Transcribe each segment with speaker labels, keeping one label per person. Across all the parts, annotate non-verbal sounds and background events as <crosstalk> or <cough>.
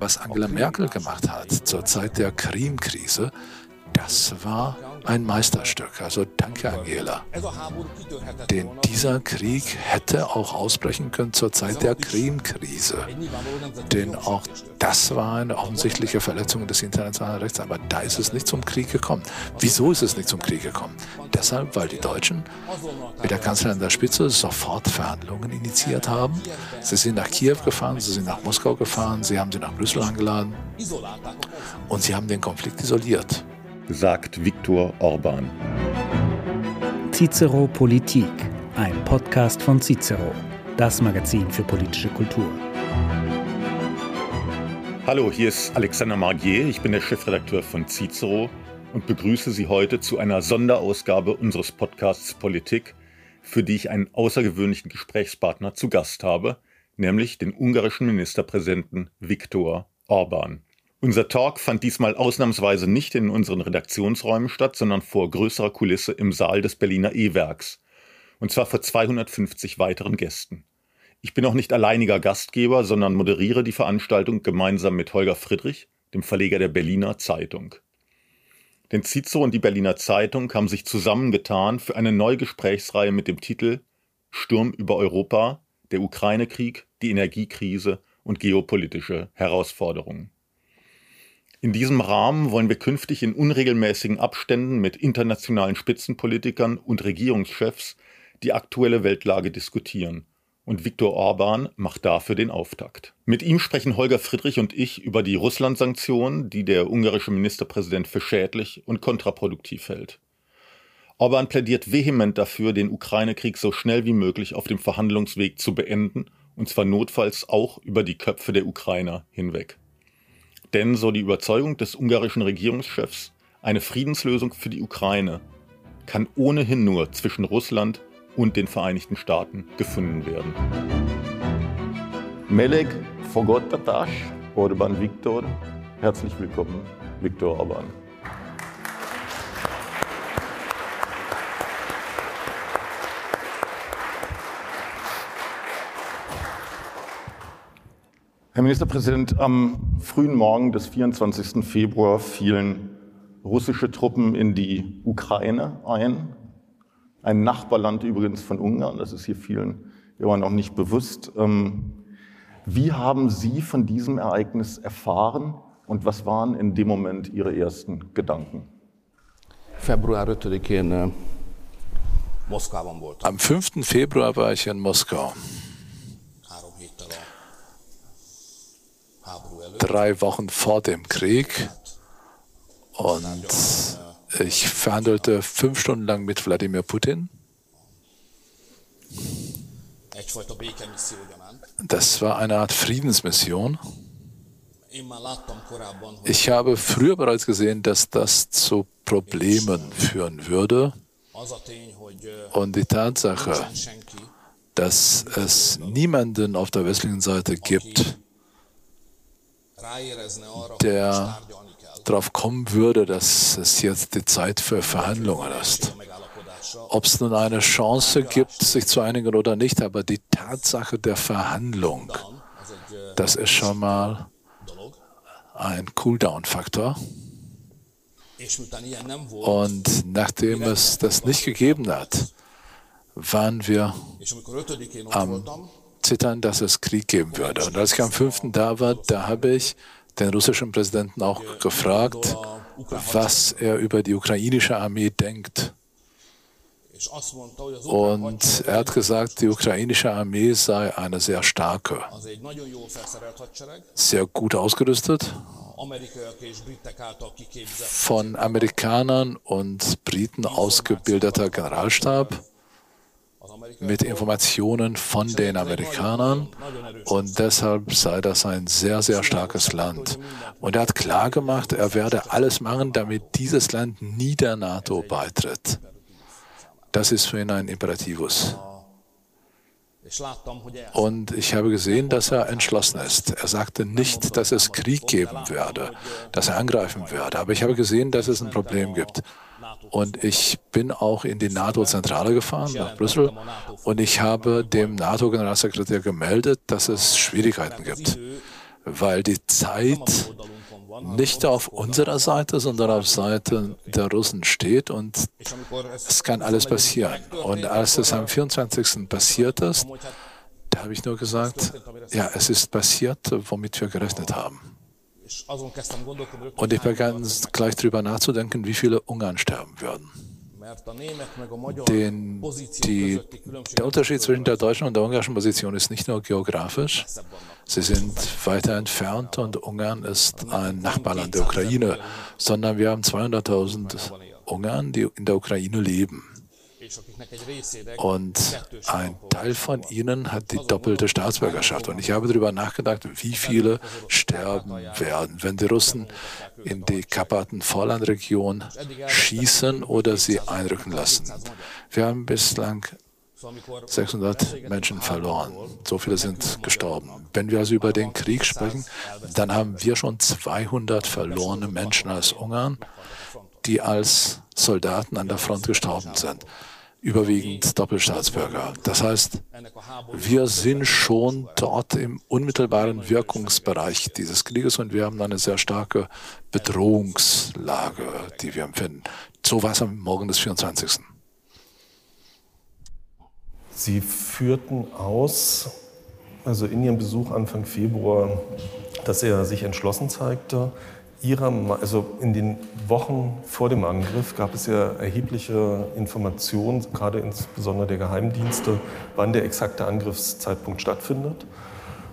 Speaker 1: Was Angela Merkel gemacht hat zur Zeit der Krim-Krise, das war ein Meisterstück. Also danke, Angela. Denn dieser Krieg hätte auch ausbrechen können zur Zeit der Krim-Krise. Denn auch das war eine offensichtliche Verletzung des internationalen Rechts. Aber da ist es nicht zum Krieg gekommen. Wieso ist es nicht zum Krieg gekommen? Deshalb, weil die Deutschen mit der Kanzlerin an der Spitze sofort Verhandlungen initiiert haben. Sie sind nach Kiew gefahren, sie sind nach Moskau gefahren, sie haben sie nach Brüssel eingeladen und sie haben den Konflikt isoliert
Speaker 2: sagt Viktor Orban.
Speaker 3: Cicero Politik, ein Podcast von Cicero, das Magazin für politische Kultur.
Speaker 2: Hallo, hier ist Alexander Margier, ich bin der Chefredakteur von Cicero und begrüße Sie heute zu einer Sonderausgabe unseres Podcasts Politik, für die ich einen außergewöhnlichen Gesprächspartner zu Gast habe, nämlich den ungarischen Ministerpräsidenten Viktor Orban. Unser Talk fand diesmal ausnahmsweise nicht in unseren Redaktionsräumen statt, sondern vor größerer Kulisse im Saal des Berliner E-Werks. Und zwar vor 250 weiteren Gästen. Ich bin auch nicht alleiniger Gastgeber, sondern moderiere die Veranstaltung gemeinsam mit Holger Friedrich, dem Verleger der Berliner Zeitung. Denn Cicero und die Berliner Zeitung haben sich zusammengetan für eine neue Gesprächsreihe mit dem Titel Sturm über Europa, der Ukraine-Krieg, die Energiekrise und geopolitische Herausforderungen. In diesem Rahmen wollen wir künftig in unregelmäßigen Abständen mit internationalen Spitzenpolitikern und Regierungschefs die aktuelle Weltlage diskutieren. Und Viktor Orban macht dafür den Auftakt. Mit ihm sprechen Holger Friedrich und ich über die Russland-Sanktionen, die der ungarische Ministerpräsident für schädlich und kontraproduktiv hält. Orban plädiert vehement dafür, den Ukraine-Krieg so schnell wie möglich auf dem Verhandlungsweg zu beenden, und zwar notfalls auch über die Köpfe der Ukrainer hinweg. Denn, so die Überzeugung des ungarischen Regierungschefs, eine Friedenslösung für die Ukraine kann ohnehin nur zwischen Russland und den Vereinigten Staaten gefunden werden. Melek Fogottatash, Orban Viktor, herzlich willkommen, Viktor Orban. Herr Ministerpräsident, am frühen Morgen des 24. Februar fielen russische Truppen in die Ukraine ein. Ein Nachbarland übrigens von Ungarn, das ist hier vielen immer noch nicht bewusst. Ähm, wie haben Sie von diesem Ereignis erfahren und was waren in dem Moment Ihre ersten Gedanken?
Speaker 1: Am 5. Februar war ich in Moskau. Drei Wochen vor dem Krieg und ich verhandelte fünf Stunden lang mit Wladimir Putin. Das war eine Art Friedensmission. Ich habe früher bereits gesehen, dass das zu Problemen führen würde. Und die Tatsache, dass es niemanden auf der westlichen Seite gibt, der darauf kommen würde, dass es jetzt die Zeit für Verhandlungen ist. Ob es nun eine Chance gibt, sich zu einigen oder nicht, aber die Tatsache der Verhandlung, das ist schon mal ein Cooldown-Faktor. Und nachdem es das nicht gegeben hat, waren wir am zittern, dass es Krieg geben würde. Und als ich am 5. da war, da habe ich den russischen Präsidenten auch gefragt, was er über die ukrainische Armee denkt. Und er hat gesagt, die ukrainische Armee sei eine sehr starke, sehr gut ausgerüstet, von Amerikanern und Briten ausgebildeter Generalstab mit Informationen von den Amerikanern und deshalb sei das ein sehr, sehr starkes Land. Und er hat klargemacht, er werde alles machen, damit dieses Land nie der NATO beitritt. Das ist für ihn ein Imperativus. Und ich habe gesehen, dass er entschlossen ist. Er sagte nicht, dass es Krieg geben werde, dass er angreifen werde, aber ich habe gesehen, dass es ein Problem gibt. Und ich bin auch in die NATO-Zentrale gefahren, nach Brüssel, und ich habe dem NATO-Generalsekretär gemeldet, dass es Schwierigkeiten gibt, weil die Zeit nicht auf unserer Seite, sondern auf Seite der Russen steht und es kann alles passieren. Und als es am 24. passiert ist, da habe ich nur gesagt, ja, es ist passiert, womit wir gerechnet haben. Und ich begann gleich darüber nachzudenken, wie viele Ungarn sterben würden. Den, die, der Unterschied zwischen der deutschen und der ungarischen Position ist nicht nur geografisch, sie sind weiter entfernt und Ungarn ist ein Nachbarland der Ukraine, sondern wir haben 200.000 Ungarn, die in der Ukraine leben. Und ein Teil von ihnen hat die doppelte Staatsbürgerschaft. Und ich habe darüber nachgedacht, wie viele sterben werden, wenn die Russen in die Karpaten-Vorlandregion schießen oder sie einrücken lassen. Wir haben bislang 600 Menschen verloren. So viele sind gestorben. Wenn wir also über den Krieg sprechen, dann haben wir schon 200 verlorene Menschen als Ungarn, die als Soldaten an der Front gestorben sind überwiegend Doppelstaatsbürger. Das heißt, wir sind schon dort im unmittelbaren Wirkungsbereich dieses Krieges und wir haben eine sehr starke Bedrohungslage, die wir empfinden. So war es am Morgen des 24.
Speaker 4: Sie führten aus, also in Ihrem Besuch Anfang Februar, dass er sich entschlossen zeigte, Ihrer, also in den Wochen vor dem Angriff gab es ja erhebliche Informationen, gerade insbesondere der Geheimdienste, wann der exakte Angriffszeitpunkt stattfindet.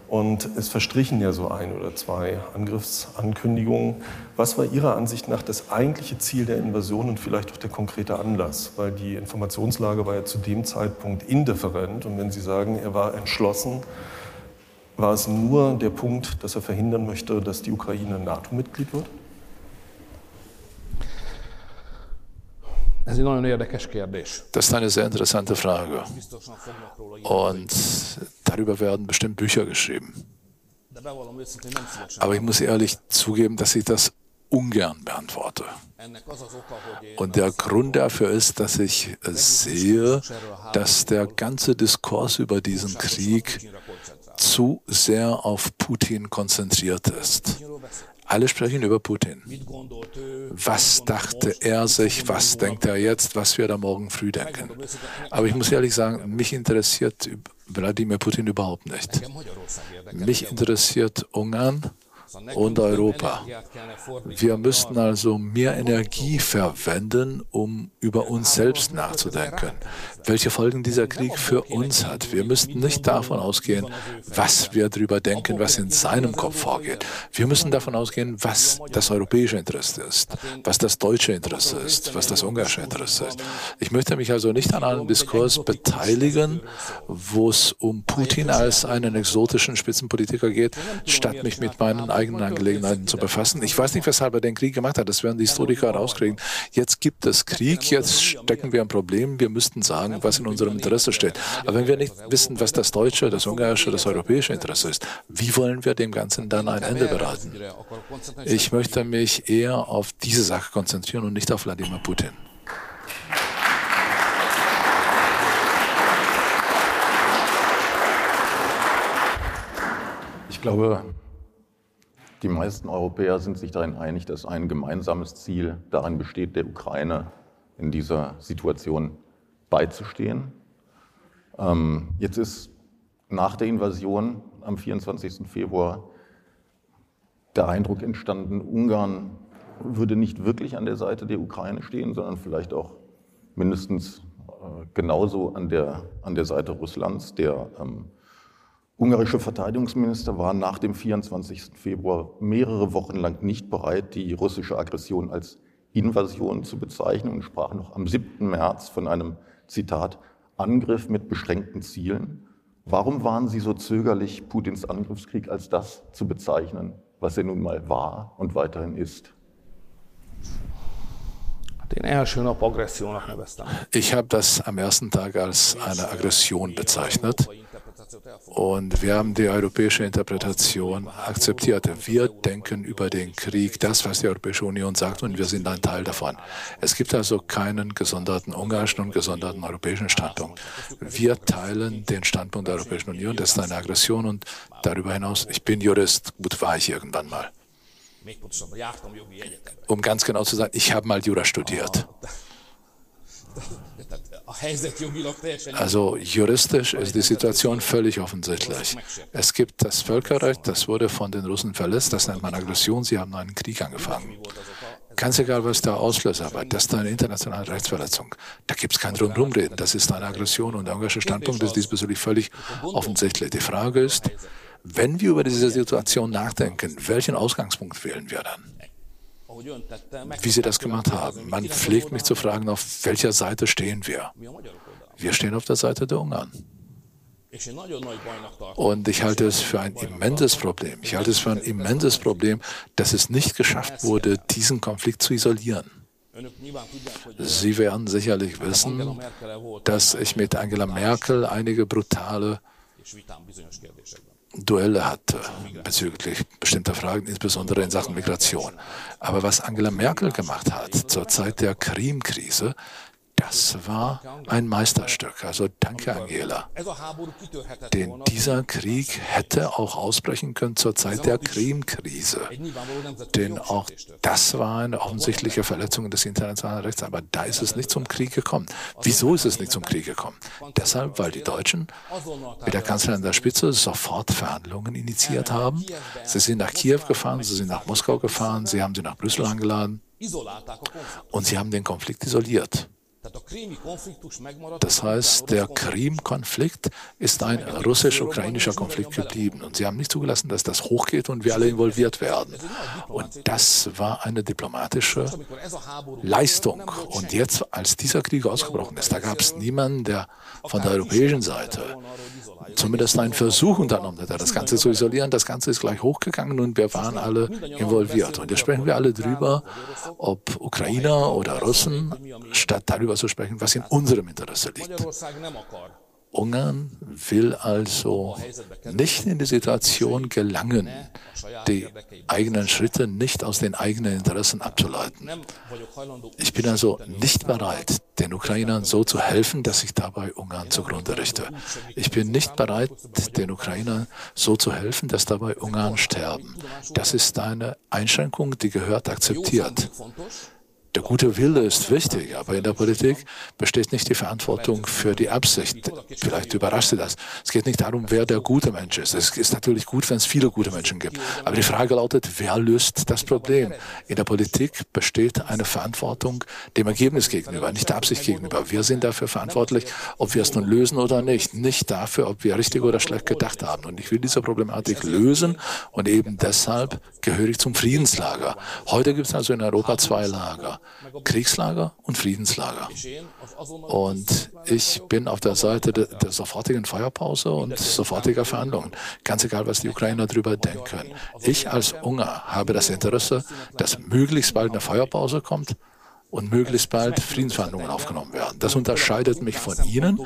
Speaker 4: Und es verstrichen ja so ein oder zwei Angriffsankündigungen. Was war Ihrer Ansicht nach das eigentliche Ziel der Invasion und vielleicht auch der konkrete Anlass? Weil die Informationslage war ja zu dem Zeitpunkt indifferent. Und wenn Sie sagen, er war entschlossen, war es nur der Punkt, dass er verhindern möchte, dass die Ukraine NATO-Mitglied wird?
Speaker 1: Das ist eine sehr interessante Frage. Und darüber werden bestimmt Bücher geschrieben. Aber ich muss ehrlich zugeben, dass ich das ungern beantworte. Und der Grund dafür ist, dass ich sehe, dass der ganze Diskurs über diesen Krieg zu sehr auf Putin konzentriert ist. Alle sprechen über Putin. Was dachte er sich, was denkt er jetzt, was wird er morgen früh denken? Aber ich muss ehrlich sagen, mich interessiert Wladimir Putin überhaupt nicht. Mich interessiert Ungarn und Europa. Wir müssten also mehr Energie verwenden, um über uns selbst nachzudenken, welche Folgen dieser Krieg für uns hat. Wir müssten nicht davon ausgehen, was wir darüber denken, was in seinem Kopf vorgeht. Wir müssen davon ausgehen, was das europäische Interesse ist, was das deutsche Interesse ist, was das ungarische Interesse ist. Ich möchte mich also nicht an einem Diskurs beteiligen, wo es um Putin als einen exotischen Spitzenpolitiker geht, statt mich mit meinen eigenen eigenen Angelegenheiten zu befassen. Ich weiß nicht, weshalb er den Krieg gemacht hat. Das werden die Historiker rauskriegen. Jetzt gibt es Krieg, jetzt stecken wir ein Problem. Wir müssten sagen, was in unserem Interesse steht. Aber wenn wir nicht wissen, was das deutsche, das ungarische, das europäische Interesse ist, wie wollen wir dem Ganzen dann ein Ende bereiten? Ich möchte mich eher auf diese Sache konzentrieren und nicht auf Wladimir Putin.
Speaker 2: Ich glaube, die meisten Europäer sind sich darin einig, dass ein gemeinsames Ziel darin besteht, der Ukraine in dieser Situation beizustehen. Ähm, jetzt ist nach der Invasion am 24. Februar der Eindruck entstanden, Ungarn würde nicht wirklich an der Seite der Ukraine stehen, sondern vielleicht auch mindestens äh, genauso an der, an der Seite Russlands, der ähm, ungarische Verteidigungsminister war nach dem 24. Februar mehrere Wochen lang nicht bereit, die russische Aggression als Invasion zu bezeichnen und sprach noch am 7. März von einem, Zitat, Angriff mit beschränkten Zielen. Warum waren Sie so zögerlich, Putins Angriffskrieg als das zu bezeichnen, was er nun mal war und weiterhin ist?
Speaker 1: Ich habe das am ersten Tag als eine Aggression bezeichnet Und wir haben die europäische Interpretation akzeptiert. Wir denken über den Krieg das, was die Europäische Union sagt, und wir sind ein Teil davon. Es gibt also keinen gesonderten ungarischen und gesonderten europäischen Standpunkt. Wir teilen den Standpunkt der Europäischen Union, das ist eine Aggression und darüber hinaus, ich bin Jurist, gut war ich irgendwann mal. Um ganz genau zu sein, ich habe mal Jura studiert. Also juristisch ist die Situation völlig offensichtlich. Es gibt das Völkerrecht, das wurde von den Russen verletzt, das nennt man Aggression, sie haben einen Krieg angefangen. Ganz egal, was der Auslöser war, das ist eine internationale Rechtsverletzung. Da gibt es kein Drumrumreden, das ist eine Aggression und der ungarische Standpunkt ist diesbezüglich völlig offensichtlich. Die Frage ist, wenn wir über diese Situation nachdenken, welchen Ausgangspunkt wählen wir dann? Wie Sie das gemacht haben. Man pflegt mich zu fragen, auf welcher Seite stehen wir? Wir stehen auf der Seite der Ungarn. Und ich halte es für ein immenses Problem. Ich halte es für ein immenses Problem, dass es nicht geschafft wurde, diesen Konflikt zu isolieren. Sie werden sicherlich wissen, dass ich mit Angela Merkel einige brutale Duelle hatte bezüglich bestimmter Fragen, insbesondere in Sachen Migration. Aber was Angela Merkel gemacht hat zur Zeit der Krim-Krise, das war ein Meisterstück. Also danke, Angela. Denn dieser Krieg hätte auch ausbrechen können zur Zeit der Krim-Krise. Denn auch das war eine offensichtliche Verletzung des internationalen Rechts. Aber da ist es nicht zum Krieg gekommen. Wieso ist es nicht zum Krieg gekommen? Deshalb, weil die Deutschen mit der Kanzlerin der Spitze sofort Verhandlungen initiiert haben. Sie sind nach Kiew gefahren, sie sind nach Moskau gefahren, sie haben sie nach Brüssel eingeladen und sie haben den Konflikt isoliert. Das heißt, der Krim-Konflikt ist ein russisch-ukrainischer Konflikt geblieben. Und sie haben nicht zugelassen, dass das hochgeht und wir alle involviert werden. Und das war eine diplomatische Leistung. Und jetzt, als dieser Krieg ausgebrochen ist, da gab es niemanden, der von der europäischen Seite zumindest einen Versuch unternommen hat, das Ganze zu isolieren. Das Ganze ist gleich hochgegangen und wir waren alle involviert. Und jetzt sprechen wir alle drüber, ob Ukrainer oder Russen, statt darüber zu sprechen, was in unserem Interesse liegt. Ungarn will also nicht in die Situation gelangen, die eigenen Schritte nicht aus den eigenen Interessen abzuleiten. Ich bin also nicht bereit, den Ukrainern so zu helfen, dass ich dabei Ungarn zugrunde richte. Ich bin nicht bereit, den Ukrainern so zu helfen, dass dabei Ungarn sterben. Das ist eine Einschränkung, die gehört akzeptiert. Der gute Wille ist wichtig, aber in der Politik besteht nicht die Verantwortung für die Absicht. Vielleicht überrascht Sie das. Es geht nicht darum, wer der gute Mensch ist. Es ist natürlich gut, wenn es viele gute Menschen gibt. Aber die Frage lautet, wer löst das Problem? In der Politik besteht eine Verantwortung dem Ergebnis gegenüber, nicht der Absicht gegenüber. Wir sind dafür verantwortlich, ob wir es nun lösen oder nicht. Nicht dafür, ob wir richtig oder schlecht gedacht haben. Und ich will diese Problematik lösen und eben deshalb gehöre ich zum Friedenslager. Heute gibt es also in Europa zwei Lager. Kriegslager und Friedenslager. Und ich bin auf der Seite der, der sofortigen Feuerpause und sofortiger Verhandlungen. Ganz egal, was die Ukrainer darüber denken. Ich als Ungar habe das Interesse, dass möglichst bald eine Feuerpause kommt und möglichst bald Friedensverhandlungen aufgenommen werden. Das unterscheidet mich von Ihnen,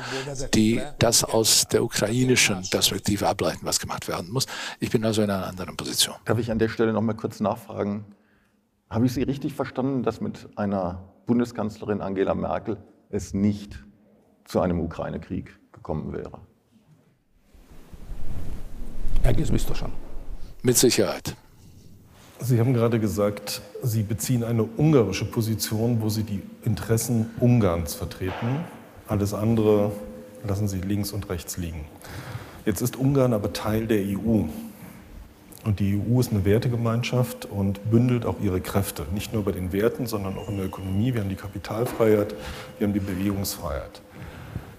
Speaker 1: die das aus der ukrainischen Perspektive ableiten, was gemacht werden muss. Ich bin also in einer anderen Position.
Speaker 2: Darf ich an der Stelle noch mal kurz nachfragen? Habe ich Sie richtig verstanden, dass mit einer Bundeskanzlerin Angela Merkel es nicht zu einem Ukraine-Krieg gekommen wäre?
Speaker 1: Egész biztosan. Mit Sicherheit.
Speaker 4: Sie haben gerade gesagt, Sie beziehen eine ungarische Position, wo Sie die Interessen Ungarns vertreten. Alles andere lassen Sie links und rechts liegen. Jetzt ist Ungarn aber Teil der EU. Und die EU ist eine Wertegemeinschaft und bündelt auch ihre Kräfte, nicht nur bei den Werten, sondern auch in der Ökonomie. Wir haben die Kapitalfreiheit, wir haben die Bewegungsfreiheit.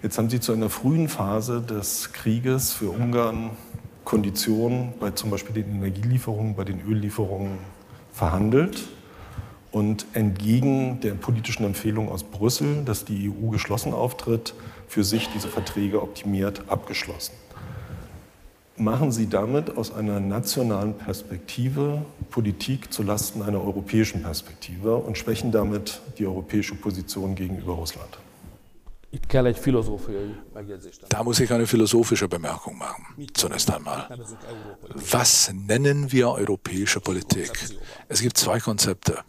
Speaker 4: Jetzt haben Sie zu einer frühen Phase des Krieges für Ungarn Konditionen bei zum Beispiel den Energielieferungen, bei den Öllieferungen verhandelt und entgegen der politischen Empfehlung aus Brüssel, dass die EU geschlossen auftritt, für sich diese Verträge optimiert abgeschlossen machen Sie damit aus einer nationalen Perspektive Politik zulasten einer europäischen Perspektive und schwächen damit die europäische Position gegenüber Russland?
Speaker 1: Da muss ich eine philosophische Bemerkung machen. Zunächst einmal. Was nennen wir europäische Politik? Es gibt zwei Konzepte.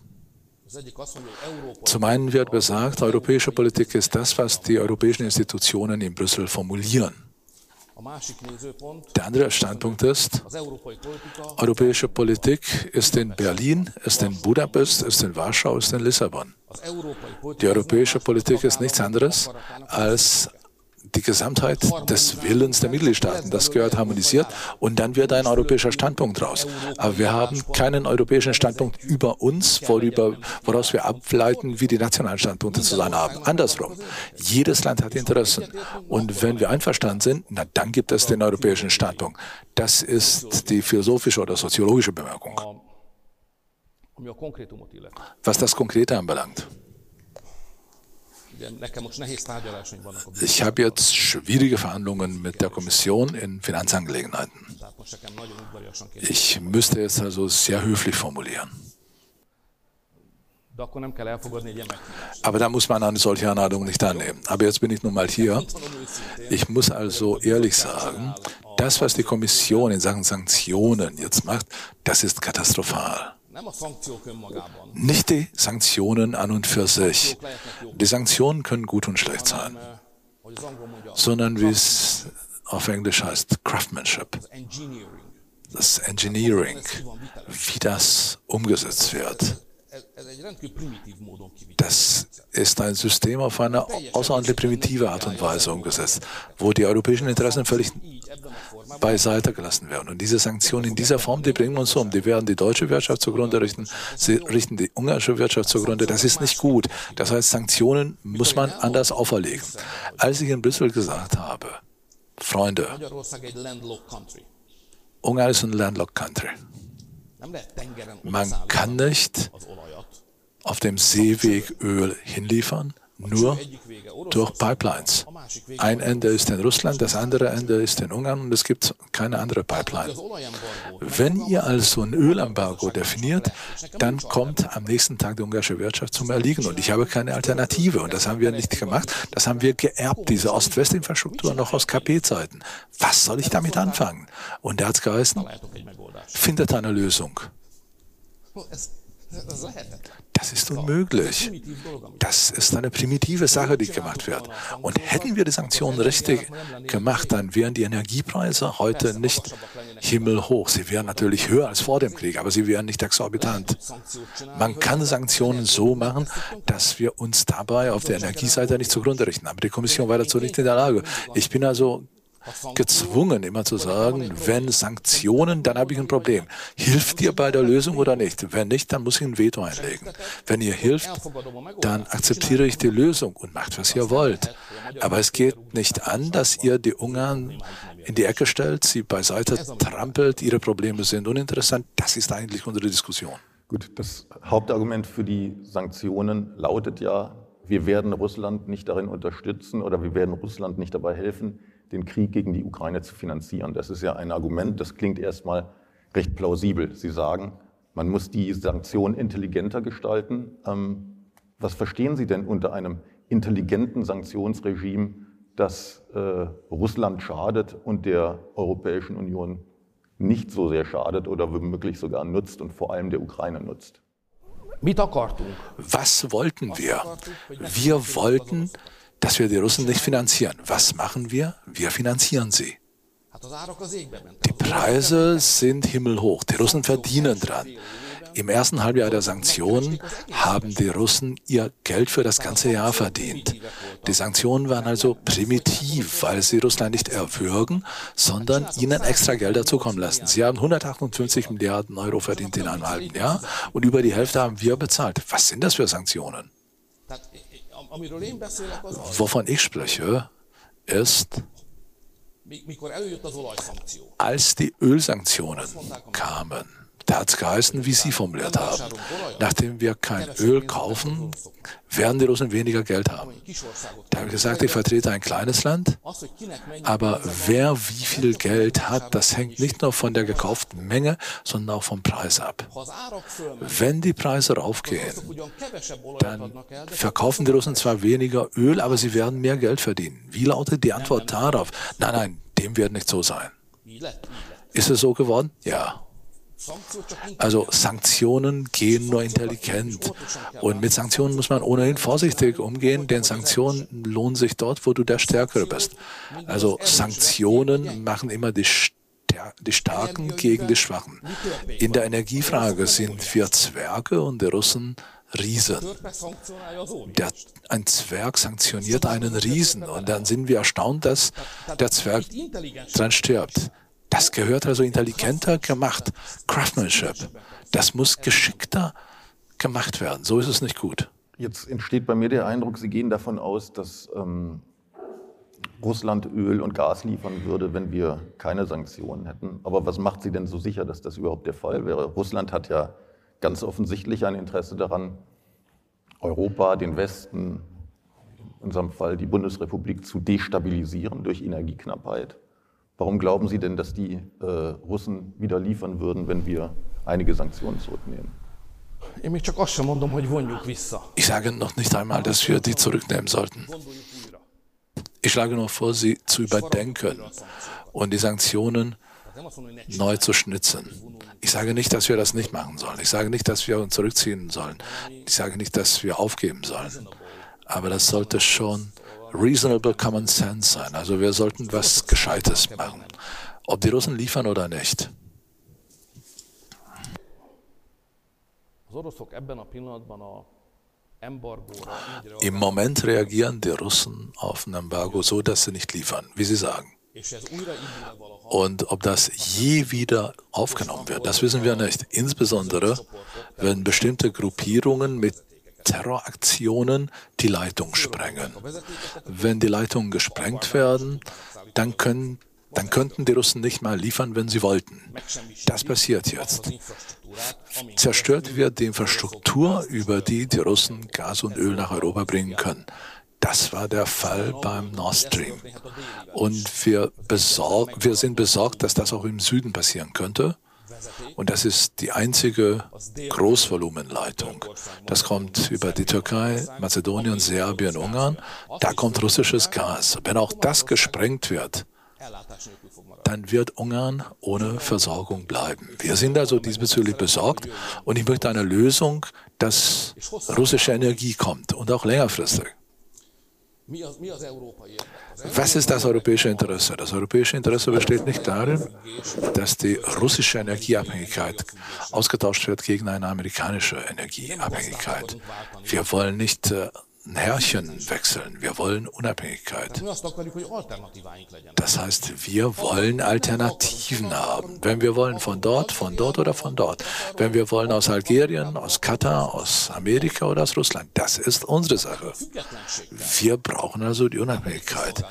Speaker 1: Zum einen wird besagt, europäische Politik ist das, was die europäischen Institutionen in Brüssel formulieren. Der andere Standpunkt ist, europäische Politik ist in Berlin, ist in Budapest, ist in Warschau, ist in Lissabon. Die europäische Politik ist nichts anderes als die Gesamtheit des Willens der Mitgliedstaaten. Das gehört harmonisiert und dann wird ein europäischer Standpunkt raus. Aber wir haben keinen europäischen Standpunkt über uns, worüber, woraus wir ableiten, wie die nationalen Standpunkte zu sein haben. Andersrum. Jedes Land hat Interessen. Und wenn wir einverstanden sind, na, dann gibt es den europäischen Standpunkt. Das ist die philosophische oder soziologische Bemerkung. Was das Konkrete anbelangt. Ich habe jetzt schwierige Verhandlungen mit der Kommission in Finanzangelegenheiten. Ich müsste jetzt also sehr höflich formulieren. Aber da muss man eine solche Einladung nicht annehmen. Aber jetzt bin ich nun mal hier. Ich muss also ehrlich sagen, das, was die Kommission in Sachen Sanktionen jetzt macht, das ist katastrophal. Nicht die Sanktionen an und für sich. Die Sanktionen können gut und schlecht sein, sondern wie es auf Englisch heißt, Craftsmanship, das Engineering, wie das umgesetzt wird. Das ist ein System auf eine außerordentlich primitive Art und Weise umgesetzt, wo die europäischen Interessen völlig beiseite gelassen werden. Und diese Sanktionen in dieser Form, die bringen uns um. Die werden die deutsche Wirtschaft zugrunde richten, sie richten die ungarische Wirtschaft zugrunde. Das ist nicht gut. Das heißt, Sanktionen muss man anders auferlegen. Als ich in Brüssel gesagt habe, Freunde, Ungarn ist ein Landlocked Country. Man kann nicht auf dem Seeweg Öl hinliefern, nur durch Pipelines. Ein Ende ist in Russland, das andere Ende ist in Ungarn und es gibt keine andere Pipeline. Wenn ihr also ein Ölembargo definiert, dann kommt am nächsten Tag die ungarische Wirtschaft zum Erliegen und ich habe keine Alternative und das haben wir nicht gemacht. Das haben wir geerbt, diese Ost-West-Infrastruktur noch aus KP-Zeiten. Was soll ich damit anfangen? Und der hat es geheißen, findet eine Lösung. Das ist unmöglich. Das ist eine primitive Sache, die gemacht wird. Und hätten wir die Sanktionen richtig gemacht, dann wären die Energiepreise heute nicht himmelhoch. Sie wären natürlich höher als vor dem Krieg, aber sie wären nicht exorbitant. Man kann Sanktionen so machen, dass wir uns dabei auf der Energieseite nicht zugrunde richten. Aber die Kommission war dazu nicht in der Lage. Ich bin also gezwungen, immer zu sagen, wenn Sanktionen, dann habe ich ein Problem. Hilft ihr bei der Lösung oder nicht? Wenn nicht, dann muss ich ein Veto einlegen. Wenn ihr hilft, dann akzeptiere ich die Lösung und macht, was ihr wollt. Aber es geht nicht an, dass ihr die Ungarn in die Ecke stellt, sie beiseite trampelt, ihre Probleme sind uninteressant. Das ist eigentlich unsere Diskussion.
Speaker 2: Gut, das Hauptargument für die Sanktionen lautet ja, wir werden Russland nicht darin unterstützen oder wir werden Russland nicht dabei helfen, den Krieg gegen die Ukraine zu finanzieren. Das ist ja ein Argument, das klingt erstmal recht plausibel. Sie sagen, man muss die Sanktionen intelligenter gestalten. Ähm, was verstehen Sie denn unter einem intelligenten Sanktionsregime, das äh, Russland schadet und der Europäischen Union nicht so sehr schadet oder womöglich sogar nutzt und vor allem der Ukraine nutzt?
Speaker 1: Was wollten wir? Wir wollten dass wir die Russen nicht finanzieren. Was machen wir? Wir finanzieren sie. Die Preise sind himmelhoch. Die Russen verdienen dran. Im ersten Halbjahr der Sanktionen haben die Russen ihr Geld für das ganze Jahr verdient. Die Sanktionen waren also primitiv, weil sie Russland nicht erwürgen, sondern ihnen extra Geld dazukommen lassen. Sie haben 158 Milliarden Euro verdient in einem halben Jahr und über die Hälfte haben wir bezahlt. Was sind das für Sanktionen? Wovon ich spreche, ist, als die Ölsanktionen kamen, Da hat es geheißen, wie Sie formuliert haben. Nachdem wir kein Öl kaufen, werden die Russen weniger Geld haben. Da habe ich gesagt, ich vertrete ein kleines Land, aber wer wie viel Geld hat, das hängt nicht nur von der gekauften Menge, sondern auch vom Preis ab. Wenn die Preise raufgehen, dann verkaufen die Russen zwar weniger Öl, aber sie werden mehr Geld verdienen. Wie lautet die Antwort darauf? Nein, nein, dem wird nicht so sein. Ist es so geworden? Ja. Also Sanktionen gehen nur intelligent. Und mit Sanktionen muss man ohnehin vorsichtig umgehen, denn Sanktionen lohnen sich dort, wo du der Stärkere bist. Also Sanktionen machen immer die, die Starken gegen die Schwachen. In der Energiefrage sind wir Zwerge und die Russen Riesen. Der, ein Zwerg sanktioniert einen Riesen und dann sind wir erstaunt, dass der Zwerg dran stirbt. Das gehört also intelligenter gemacht. Craftsmanship. Das muss geschickter gemacht werden. So ist es nicht gut.
Speaker 2: Jetzt entsteht bei mir der Eindruck, Sie gehen davon aus, dass ähm, Russland Öl und Gas liefern würde, wenn wir keine Sanktionen hätten. Aber was macht Sie denn so sicher, dass das überhaupt der Fall wäre? Russland hat ja ganz offensichtlich ein Interesse daran, Europa, den Westen, in unserem Fall die Bundesrepublik, zu destabilisieren durch Energieknappheit. Warum glauben Sie denn, dass die äh, Russen wieder liefern würden, wenn wir einige Sanktionen zurücknehmen?
Speaker 1: Ich sage noch nicht einmal, dass wir die zurücknehmen sollten. Ich schlage nur vor, sie zu überdenken und die Sanktionen neu zu schnitzen. Ich sage nicht, dass wir das nicht machen sollen. Ich sage nicht, dass wir uns zurückziehen sollen. Ich sage nicht, dass wir aufgeben sollen. Aber das sollte schon reasonable common sense sein. Also wir sollten was Gescheites machen. Ob die Russen liefern oder nicht. Im Moment reagieren die Russen auf ein Embargo so, dass sie nicht liefern, wie sie sagen. Und ob das je wieder aufgenommen wird, das wissen wir nicht. Insbesondere, wenn bestimmte Gruppierungen mit Terroraktionen die Leitung sprengen. Wenn die Leitungen gesprengt werden, dann, können, dann könnten die Russen nicht mal liefern, wenn sie wollten. Das passiert jetzt. Zerstört wird die Infrastruktur, über die die Russen Gas und Öl nach Europa bringen können. Das war der Fall beim Nord Stream. Und wir, besorg, wir sind besorgt, dass das auch im Süden passieren könnte. Und das ist die einzige Großvolumenleitung. Das kommt über die Türkei, Mazedonien, Serbien, Ungarn. Da kommt russisches Gas. Wenn auch das gesprengt wird, dann wird Ungarn ohne Versorgung bleiben. Wir sind also diesbezüglich besorgt und ich möchte eine Lösung, dass russische Energie kommt und auch längerfristig. Was ist das europäische Interesse? Das europäische Interesse besteht nicht darin, dass die russische Energieabhängigkeit ausgetauscht wird gegen eine amerikanische Energieabhängigkeit. Wir wollen nicht äh, Herrchen wechseln. Wir wollen Unabhängigkeit. Das heißt, wir wollen Alternativen haben. Wenn wir wollen von dort, von dort oder von dort. Wenn wir wollen aus Algerien, aus Katar, aus Amerika oder aus Russland. Das ist unsere Sache. Wir brauchen also die Unabhängigkeit.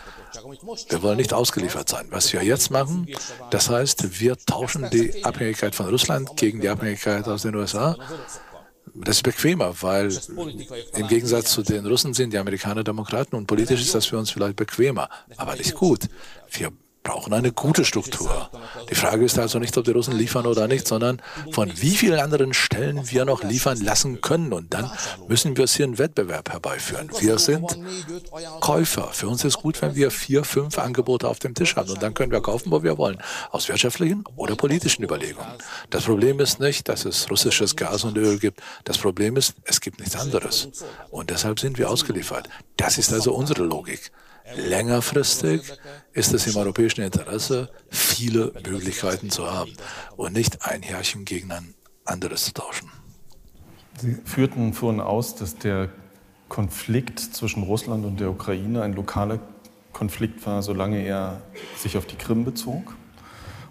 Speaker 1: Wir wollen nicht ausgeliefert sein. Was wir jetzt machen, das heißt, wir tauschen die Abhängigkeit von Russland gegen die Abhängigkeit aus den USA. Das ist bequemer, weil im Gegensatz zu den Russen sind die Amerikaner Demokraten und politisch ist das für uns vielleicht bequemer, aber nicht gut. Wir brauchen eine gute Struktur. Die Frage ist also nicht, ob die Russen liefern oder nicht, sondern von wie vielen anderen Stellen wir noch liefern lassen können. Und dann müssen wir es hier einen Wettbewerb herbeiführen. Wir sind Käufer. Für uns ist gut, wenn wir vier, fünf Angebote auf dem Tisch haben. Und dann können wir kaufen, wo wir wollen. Aus wirtschaftlichen oder politischen Überlegungen. Das Problem ist nicht, dass es russisches Gas und Öl gibt. Das Problem ist, es gibt nichts anderes. Und deshalb sind wir ausgeliefert. Das ist also unsere Logik. Längerfristig ist es im europäischen Interesse, viele Möglichkeiten zu haben und nicht ein Härchen gegen ein anderes zu tauschen.
Speaker 4: Sie führten vorhin aus, dass der Konflikt zwischen Russland und der Ukraine ein lokaler Konflikt war, solange er sich auf die Krim bezog.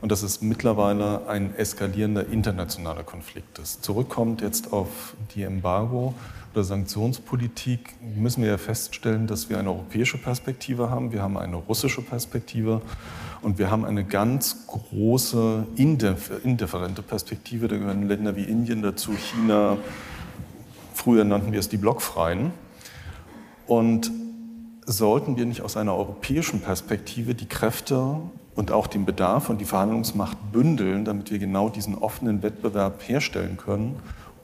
Speaker 4: und dass es mittlerweile ein eskalierender internationaler Konflikt ist. Zurückkommt jetzt auf die Embargo- oder Sanktionspolitik, müssen wir ja feststellen, dass wir eine europäische Perspektive haben, wir haben eine russische Perspektive und wir haben eine ganz große indifferente Perspektive. Da gehören Länder wie Indien dazu, China, früher nannten wir es die Blockfreien. Und sollten wir nicht aus einer europäischen Perspektive die Kräfte und auch den Bedarf und die Verhandlungsmacht bündeln, damit wir genau diesen offenen Wettbewerb herstellen können,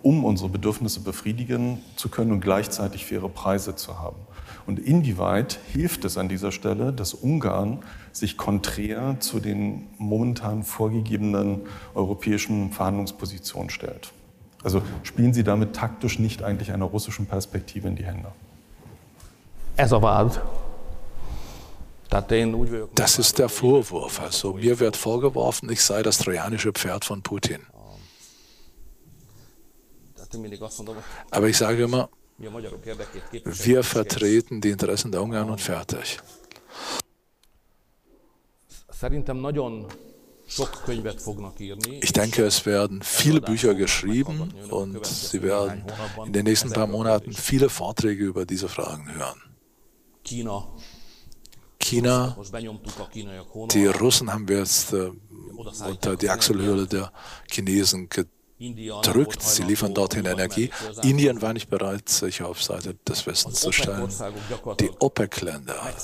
Speaker 4: um unsere Bedürfnisse befriedigen zu können und gleichzeitig faire Preise zu haben. Und inwieweit hilft es an dieser Stelle, dass Ungarn sich konträr zu den momentan vorgegebenen europäischen Verhandlungspositionen stellt? Also spielen Sie damit taktisch nicht eigentlich einer russischen Perspektive in die Hände?
Speaker 5: A vád
Speaker 1: das ist der Vorwurf. Also mir wird vorgeworfen, ich sei das trojanische Pferd von Putin. Aber ich sage immer, wir vertreten die Interessen der Ungarn und fertig. Ich denke, es werden viele Bücher geschrieben und Sie werden in den nächsten paar Monaten viele Vorträge über diese Fragen hören. China. Die Russen haben wir jetzt äh, unter die Achselhöhle der Chinesen gedrückt. Sie liefern dorthin Energie. Indien war nicht bereit, sich auf Seite des Westens zu stellen. Die OPEC-Länder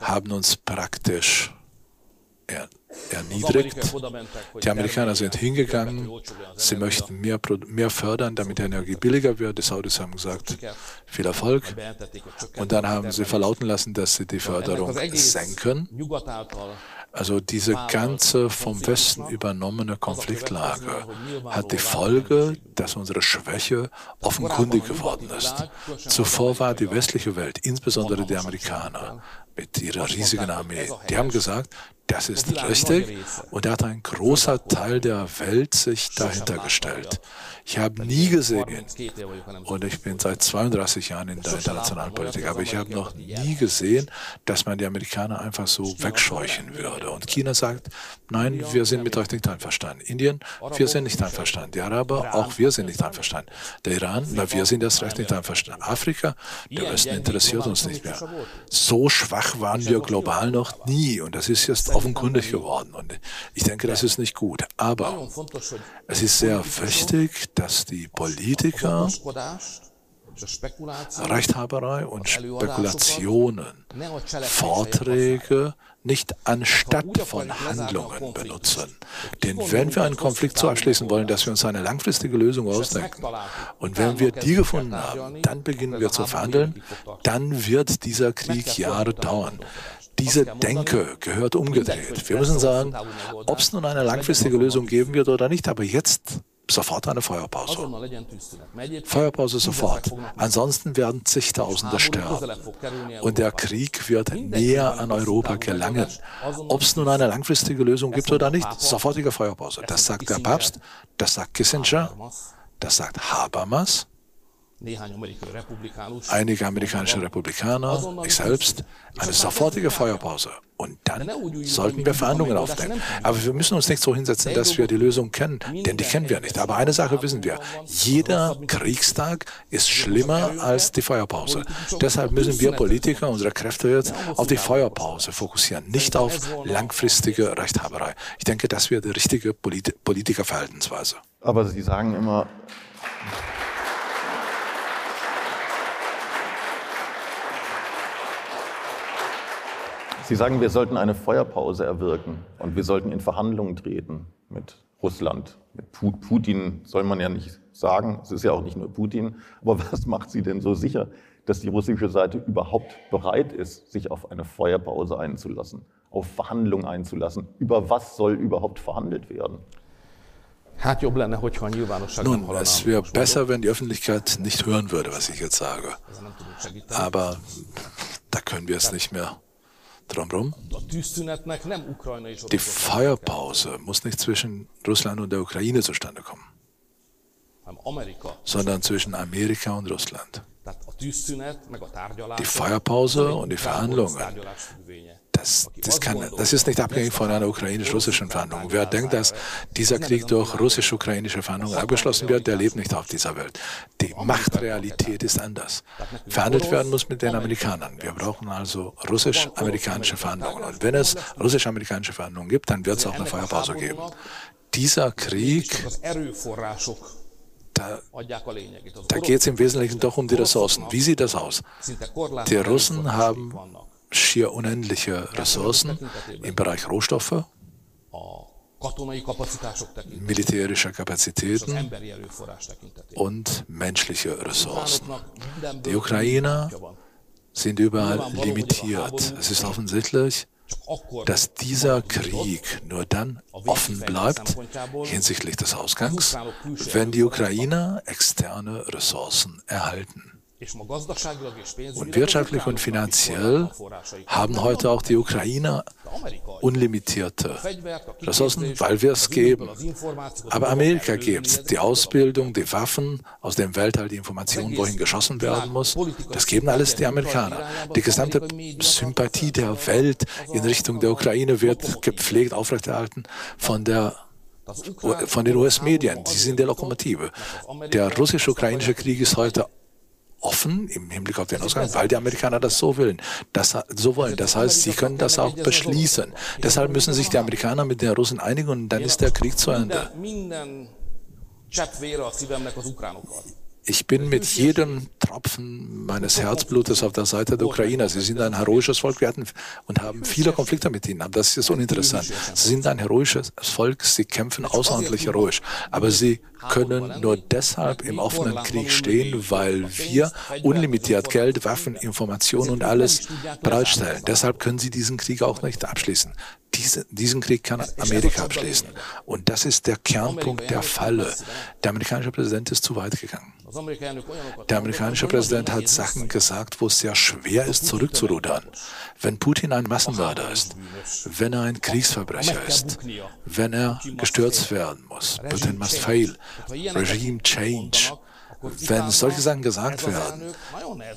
Speaker 1: haben uns praktisch erniedrigt. Die Amerikaner sind hingegangen, sie möchten mehr, mehr fördern, damit die Energie billiger wird. Die Saudis haben gesagt, viel Erfolg. Und dann haben sie verlauten lassen, dass sie die Förderung senken. Also diese ganze vom Westen übernommene Konfliktlage hat die Folge, dass unsere Schwäche offenkundig geworden ist. Zuvor war die westliche Welt, insbesondere die Amerikaner, mit ihrer riesigen Armee, die haben gesagt, das ist richtig. Und da hat ein großer Teil der Welt sich dahinter gestellt. Ich habe nie gesehen, und ich bin seit 32 Jahren in der internationalen Politik, aber ich habe noch nie gesehen, dass man die Amerikaner einfach so wegscheuchen würde. Und China sagt, nein, wir sind mit euch nicht einverstanden. Indien, wir sind nicht einverstanden. Die Araber, auch wir sind nicht einverstanden. Der Iran, na, wir sind das Recht nicht einverstanden. Afrika, der Westen interessiert uns nicht mehr. So schwach waren wir global noch nie. Und das ist jetzt offenkundig geworden. Und ich denke, das ist nicht gut. Aber es ist sehr wichtig, dass die Politiker Rechthaberei und Spekulationen, Vorträge nicht anstatt von Handlungen benutzen. Denn wenn wir einen Konflikt so abschließen wollen, dass wir uns eine langfristige Lösung ausdenken, und wenn wir die gefunden haben, dann beginnen wir zu verhandeln, dann wird dieser Krieg Jahre dauern. Diese Denke gehört umgedreht. Wir müssen sagen, ob es nun eine langfristige Lösung geben wird oder nicht, aber jetzt sofort eine Feuerpause. Feuerpause sofort. Ansonsten werden zigtausende sterben. Und der Krieg wird näher an Europa gelangen. Ob es nun eine langfristige Lösung gibt oder nicht, sofortige Feuerpause. Das sagt der Papst, das sagt Kissinger, das sagt Habermas. Einige amerikanische Republikaner, ich selbst, eine sofortige Feuerpause. Und dann sollten wir Verhandlungen aufnehmen. Aber wir müssen uns nicht so hinsetzen, dass wir die Lösung kennen, denn die kennen wir nicht. Aber eine Sache wissen wir, jeder Kriegstag ist schlimmer als die Feuerpause. Deshalb müssen wir Politiker unsere Kräfte jetzt auf die Feuerpause fokussieren, nicht auf langfristige Rechthaberei. Ich denke, das wäre die richtige Polit Politikerverhaltensweise.
Speaker 2: Aber Sie sagen immer, Sie sagen, wir sollten eine Feuerpause erwirken und wir sollten in Verhandlungen treten mit Russland. Mit Putin soll man ja nicht sagen, es ist ja auch nicht nur Putin. Aber <laughs> was macht Sie denn so sicher, dass die russische Seite überhaupt bereit ist, sich auf eine Feuerpause einzulassen, auf Verhandlungen einzulassen? Über was soll überhaupt verhandelt werden?
Speaker 1: Nun, es wäre besser, wenn die Öffentlichkeit nicht hören würde, was ich jetzt sage. Aber da können wir es nicht mehr drumherum. Die Feuerpause muss nicht zwischen Russland und der Ukraine zustande kommen, sondern zwischen Amerika und Russland. Die Feuerpause und die Verhandlungen, das Das, kann, das ist nicht abhängig von einer ukrainisch-russischen Verhandlung. Wer denkt, dass dieser Krieg durch russisch-ukrainische Verhandlungen abgeschlossen wird, der lebt nicht auf dieser Welt. Die Machtrealität ist anders. Verhandelt werden muss mit den Amerikanern. Wir brauchen also russisch-amerikanische Verhandlungen. Und wenn es russisch-amerikanische Verhandlungen gibt, dann wird es auch eine Feuerpause geben. Dieser Krieg da, da geht es im Wesentlichen doch um die Ressourcen. Wie sieht das aus? Die Russen haben schier unendliche Ressourcen im Bereich Rohstoffe, militärische Kapazitäten und menschliche Ressourcen. Die Ukrainer sind überall limitiert. Es ist offensichtlich, dass dieser Krieg nur dann offen bleibt hinsichtlich des Ausgangs, wenn die Ukrainer externe Ressourcen erhalten. Und wirtschaftlich und finanziell haben heute auch die Ukrainer unlimitierte Ressourcen, weil wir es geben. Aber Amerika gibt es. Die Ausbildung, die Waffen, aus dem Weltall die Informationen, wohin geschossen werden muss, das geben alles die Amerikaner. Die gesamte Sympathie der Welt in Richtung der Ukraine wird gepflegt, aufrechterhalten von der von den US-Medien. Sie sind die Lokomotive. Der russisch-ukrainische Krieg ist heute offen im Hinblick auf den Ausgang, weil die Amerikaner das so wollen. Das, so wollen. Das heißt, sie können das auch beschließen. Deshalb müssen sich die Amerikaner mit den Russen einigen und dann ist der Krieg zu Ende. Ich bin mit jedem Tropfen meines Herzblutes auf der Seite der Ukrainer. Sie sind ein heroisches Volk. Wir hatten und haben viele Konflikte mit ihnen. Aber das ist uninteressant. Sie sind ein heroisches Volk. Sie kämpfen außerordentlich heroisch. Aber sie können nur deshalb im offenen Krieg stehen, weil wir unlimitiert Geld, Waffen, Informationen und alles bereitstellen. Deshalb können sie diesen Krieg auch nicht abschließen. Diese, diesen Krieg kann Amerika abschließen. Und das ist der Kernpunkt der Falle. Der amerikanische Präsident ist zu weit gegangen. Der amerikanische Präsident hat Sachen gesagt, wo es sehr schwer ist, zurückzurudern. Wenn Putin ein Massenmörder ist, wenn er ein Kriegsverbrecher ist, wenn er gestürzt werden muss, Putin must fail, Regime change, wenn solche Sachen gesagt werden,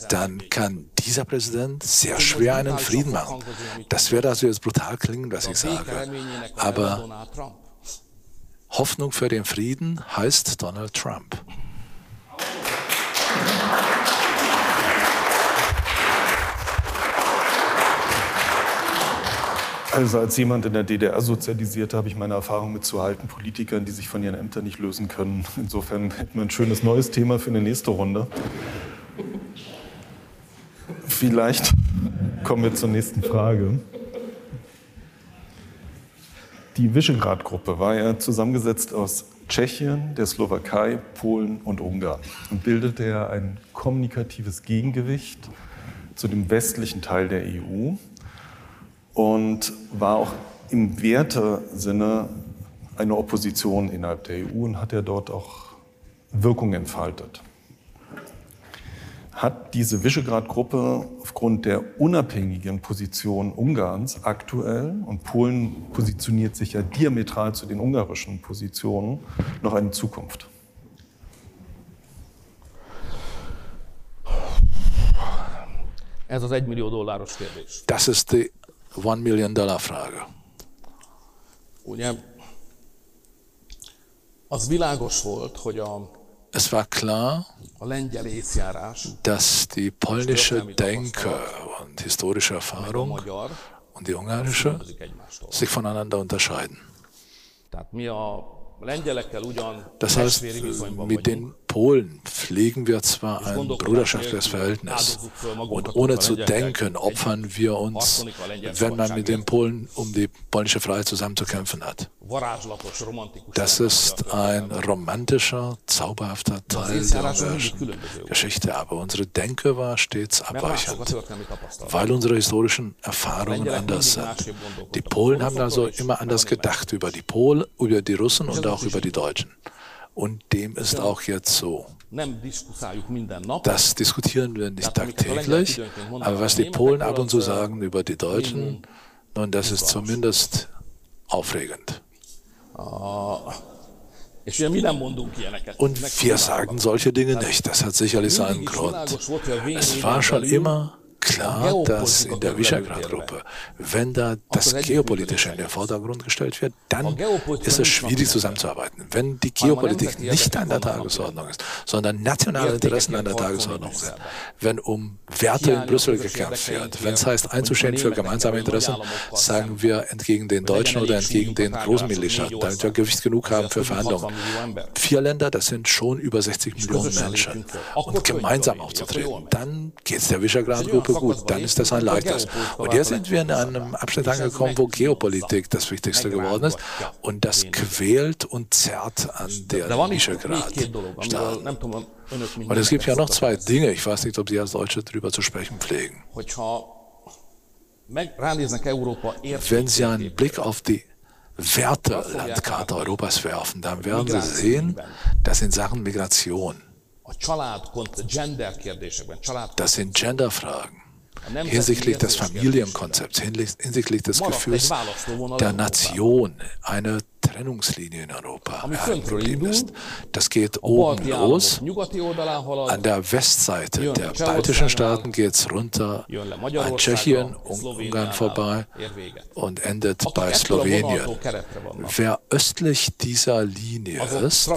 Speaker 1: dann kann dieser Präsident sehr schwer einen Frieden machen. Das wird also jetzt brutal klingen, was ich sage. Aber Hoffnung für den Frieden heißt Donald Trump.
Speaker 4: Also als jemand in der DDR sozialisiert, habe ich meine Erfahrung mit zu alten Politikern, die sich von ihren Ämtern nicht lösen können. Insofern hätten wir ein schönes neues Thema für eine nächste Runde. Vielleicht kommen wir zur nächsten Frage. Die Visegrad-Gruppe war ja zusammengesetzt aus Tschechien, der Slowakei, Polen und Ungarn und bildete ja ein kommunikatives Gegengewicht zu dem westlichen Teil der EU und war auch im Wertesinne eine Opposition innerhalb der EU und hat ja dort auch Wirkung entfaltet. Hat diese Visegrad-Gruppe aufgrund der unabhängigen Position Ungarns aktuell, und Polen positioniert sich ja diametral zu den ungarischen Positionen, noch eine Zukunft?
Speaker 1: Das ist die One Million Dollar Frage.
Speaker 5: Ugye, az világos volt, hogy a
Speaker 1: es war klar, dass die polnische Denke und historische Erfahrung und die ungarische sich voneinander unterscheiden. Das heißt, mit den Polen pflegen wir zwar ein bruderschaftliches Verhältnis und ohne zu denken opfern wir uns, wenn man mit den Polen um die polnische Freiheit zusammenzukämpfen hat. Das ist ein romantischer, zauberhafter Teil der Geschichte, aber unsere Denke war stets abweichend, weil unsere historischen Erfahrungen anders sind. Die Polen haben also immer anders gedacht über die Polen, über die Russen und auch über die Deutschen. Und dem ist auch jetzt so. Das diskutieren wir nicht tagtäglich, aber was die Polen ab und zu sagen über die Deutschen, nun, das ist zumindest aufregend. Und wir sagen solche Dinge nicht. Das hat sicherlich seinen Grund. Es war schon immer klar, dass in der Visegrad-Gruppe, wenn da das Geopolitische in den Vordergrund gestellt wird, dann ist es schwierig zusammenzuarbeiten. Wenn die Geopolitik nicht an der Tagesordnung ist, sondern nationale Interessen an der Tagesordnung sind, wenn um Werte in Brüssel gekämpft wird, wenn es heißt einzustehen für gemeinsame Interessen, sagen wir entgegen den Deutschen oder entgegen den großen Militärstaaten, damit wir Gewicht genug haben für Verhandlungen. Vier Länder, das sind schon über 60 Millionen Menschen. Und gemeinsam aufzutreten, dann geht es der Visegrad-Gruppe gut, dann ist das ein leichtes. Und jetzt sind wir in einem Abschnitt angekommen, wo Geopolitik das Wichtigste geworden ist. Und das quält und zerrt an der Visegrad-Staaten. Und es gibt ja noch zwei Dinge, ich weiß nicht, ob Sie als Deutsche darüber zu sprechen pflegen. Wenn Sie einen Blick auf die Wertelandkarte Europas werfen, dann werden Sie sehen, dass in Sachen Migration, das sind Genderfragen, hinsichtlich des Familienkonzepts, hinsichtlich des Gefühls der Nation eine Trennungslinie in Europa erhalten geblieben ist. Das geht oben los. An der Westseite der baltischen Staaten geht es runter an Tschechien, Ungarn vorbei und endet bei Slowenien. Wer östlich dieser Linie ist,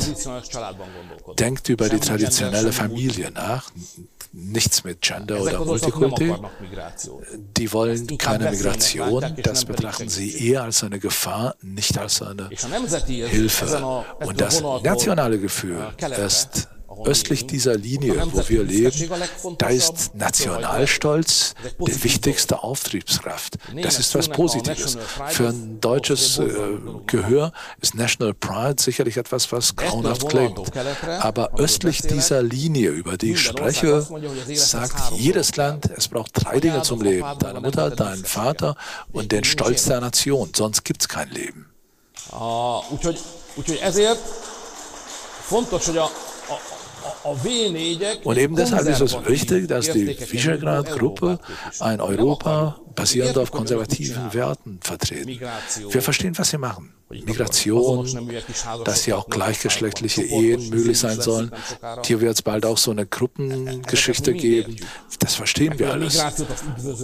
Speaker 1: denkt über die traditionelle Familie nach, nichts mit Gender oder Multikulti. Die wollen keine Migration. Das betrachten sie eher als eine Gefahr, nicht als eine Hilfe. Und das nationale Gefühl ist östlich dieser Linie, wo wir leben, da ist Nationalstolz die wichtigste Auftriebskraft. Das ist was Positives. Für ein deutsches äh, Gehör ist National Pride sicherlich etwas, was grauenhaft klingt. Aber östlich dieser Linie, über die ich spreche, sagt jedes Land, es braucht drei Dinge zum Leben. Deine Mutter, deinen Vater und den Stolz der Nation. Sonst gibt es kein Leben. Úgyhogy, úgyhogy ezért fontos, hogy a, a, und eben deshalb ist es wichtig, dass die Visegrad-Gruppe ein Europa basierend auf konservativen Werten vertreten. Wir verstehen, was sie machen. Migration, dass hier auch gleichgeschlechtliche Ehen möglich sein sollen. Hier wird es bald auch so eine Gruppengeschichte geben. Das verstehen wir alles.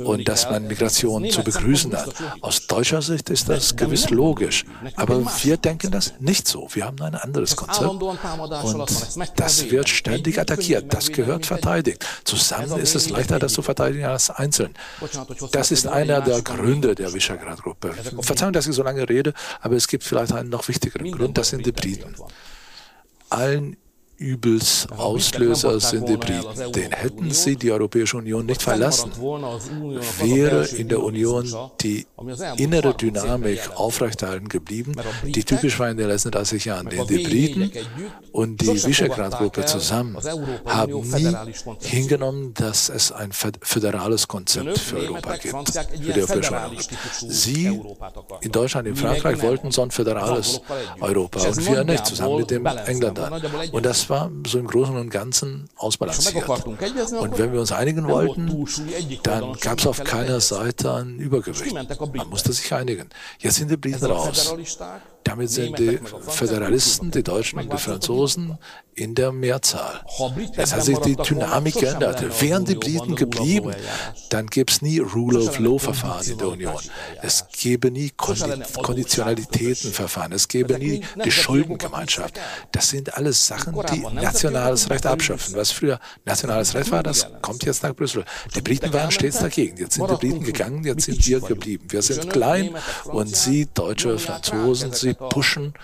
Speaker 1: Und dass man Migration zu begrüßen hat. Aus deutscher Sicht ist das gewiss logisch. Aber wir denken das nicht so. Wir haben ein anderes Konzept. Und das wird ständig attackiert. Das gehört verteidigt. Zusammen ist es leichter, das zu verteidigen als einzeln. Das ist einer der Gründe der Visegrad-Gruppe. Verzeihung, dass ich so lange rede, aber es gibt gibt vielleicht einen noch wichtigeren Grund, das sind die Briten. Allen Übels Auslöser sind die Briten. Den hätten sie die Europäische Union nicht verlassen, wäre in der Union die innere Dynamik aufrechterhalten geblieben, die typisch war in den letzten 30 Jahren. Denn die Briten und die Visegrad-Gruppe zusammen haben nie hingenommen, dass es ein föderales Konzept für Europa gibt, für die Europäische Union. Sie in Deutschland, in Frankreich wollten so ein föderales Europa und wir nicht, zusammen mit den Engländern. Und das war so im Großen und Ganzen ausbalanciert. Und wenn wir uns einigen wollten, dann gab es auf keiner Seite ein Übergewicht. Man musste sich einigen. Jetzt sind die Briten raus. Damit sind die Föderalisten, die Deutschen und die Franzosen in der Mehrzahl. Es hat sich die Dynamik geändert. Wären die Briten geblieben, dann gäbe es nie Rule of Law-Verfahren in der Union. Es gäbe nie Konditionalitätenverfahren. Es gäbe nie die Schuldengemeinschaft. Das sind alles Sachen, die nationales Recht abschöpfen. Was früher nationales Recht war, das kommt jetzt nach Brüssel. Die Briten waren stets dagegen. Jetzt sind die Briten gegangen, jetzt sind wir geblieben. Wir sind klein und Sie, Deutsche, Franzosen, Sie pushen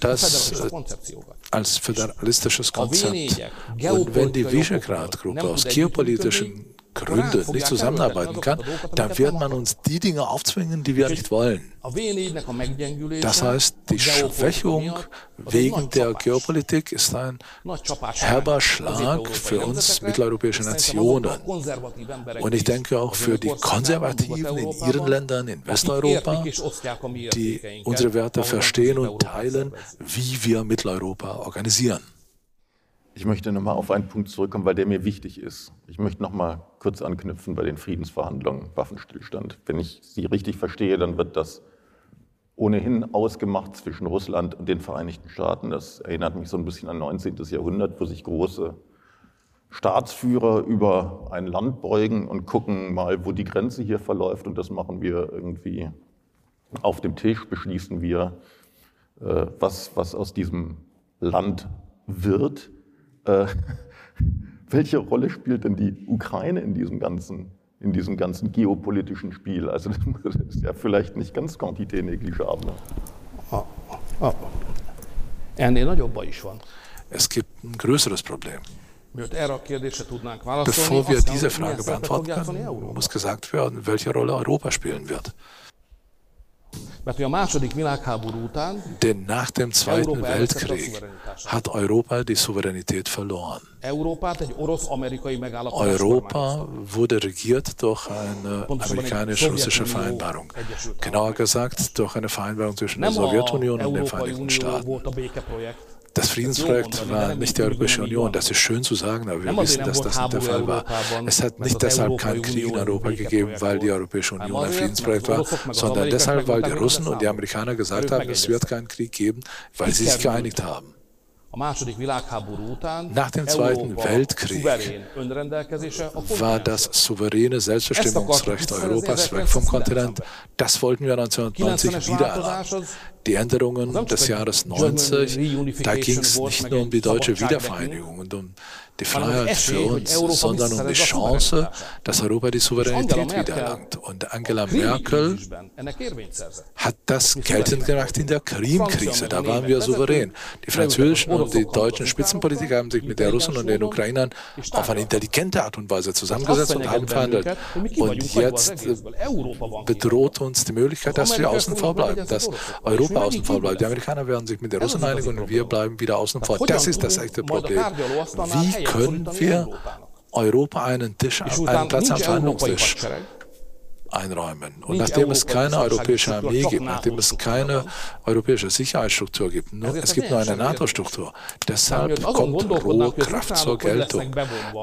Speaker 1: das äh, als föderalistisches Konzept. Und wenn die Visegrad-Gruppe aus geopolitischen Gründe nicht zusammenarbeiten kann, dann wird man uns die Dinge aufzwingen, die wir nicht wollen. Das heißt, die Schwächung wegen der Geopolitik ist ein herber Schlag für uns mitteleuropäische Nationen. Und ich denke auch für die Konservativen in ihren Ländern, in Westeuropa, die unsere Werte verstehen und teilen, wie wir Mitteleuropa organisieren.
Speaker 2: Ich möchte nochmal auf einen Punkt zurückkommen, weil der mir wichtig ist. Ich möchte nochmal kurz anknüpfen bei den Friedensverhandlungen, Waffenstillstand. Wenn ich Sie richtig verstehe, dann wird das ohnehin ausgemacht zwischen Russland und den Vereinigten Staaten. Das erinnert mich so ein bisschen an 19. Jahrhundert, wo sich große Staatsführer über ein Land beugen und gucken mal, wo die Grenze hier verläuft. Und das machen wir irgendwie auf dem Tisch, beschließen wir, äh, was, was aus diesem Land wird. Welche Rolle spielt denn die Ukraine in diesem ganzen, in diesem ganzen geopolitischen Spiel? Also das ist ja vielleicht nicht ganz quantité negligible.
Speaker 5: A, a, ennél nagyobb baj is van.
Speaker 1: Es gibt ein größeres Problem. Bevor wir diese Frage beantworten können, muss gesagt werden, welche Rolle Europa spielen wird. Denn nach dem Zweiten Weltkrieg hat Europa die Souveränität verloren. Europa wurde regiert durch eine amerikanisch-russische Vereinbarung. Genauer gesagt durch eine Vereinbarung zwischen der Sowjetunion und den Vereinigten Staaten. Das Friedensprojekt war nicht die Europäische Union. Das ist schön zu sagen, aber wir wissen, dass das nicht der Fall war. Es hat nicht deshalb keinen Krieg in Europa gegeben, weil die Europäische Union ein Friedensprojekt war, sondern deshalb, weil die Russen und die Amerikaner gesagt haben, es wird keinen Krieg geben, weil sie sich geeinigt haben. Nach dem Zweiten Weltkrieg war das souveräne Selbstbestimmungsrecht Europas weg vom Kontinent. Das wollten wir 1990 wieder erlangen. Die Änderungen des Jahres 90, da ging es nicht nur um die deutsche Wiedervereinigung und um die Freiheit für uns, sondern um die Chance, dass Europa die Souveränität wiedererlangt. Und Angela Merkel hat das geltend gemacht in der Krim-Krise. Da waren wir souverän. Die französischen und die deutschen Spitzenpolitiker haben sich mit den Russen und den Ukrainern auf eine intelligente Art und Weise zusammengesetzt und haben verhandelt. Und jetzt äh, bedroht uns die Möglichkeit, dass wir außen vor bleiben, dass Europa außen vor bleibt. Die Amerikaner werden sich mit den Russen einigen und wir bleiben wieder außen vor. Das ist das echte Problem. Wie können wir Europa einen, Tisch, einen Platz am Verhandlungstisch einräumen. Und nachdem es keine europäische Armee gibt, nachdem es keine europäische Sicherheitsstruktur gibt, nur,
Speaker 5: Also
Speaker 1: es gibt nur eine NATO-Struktur. Deshalb kommt
Speaker 5: az
Speaker 1: Rohkraft zur Geltung.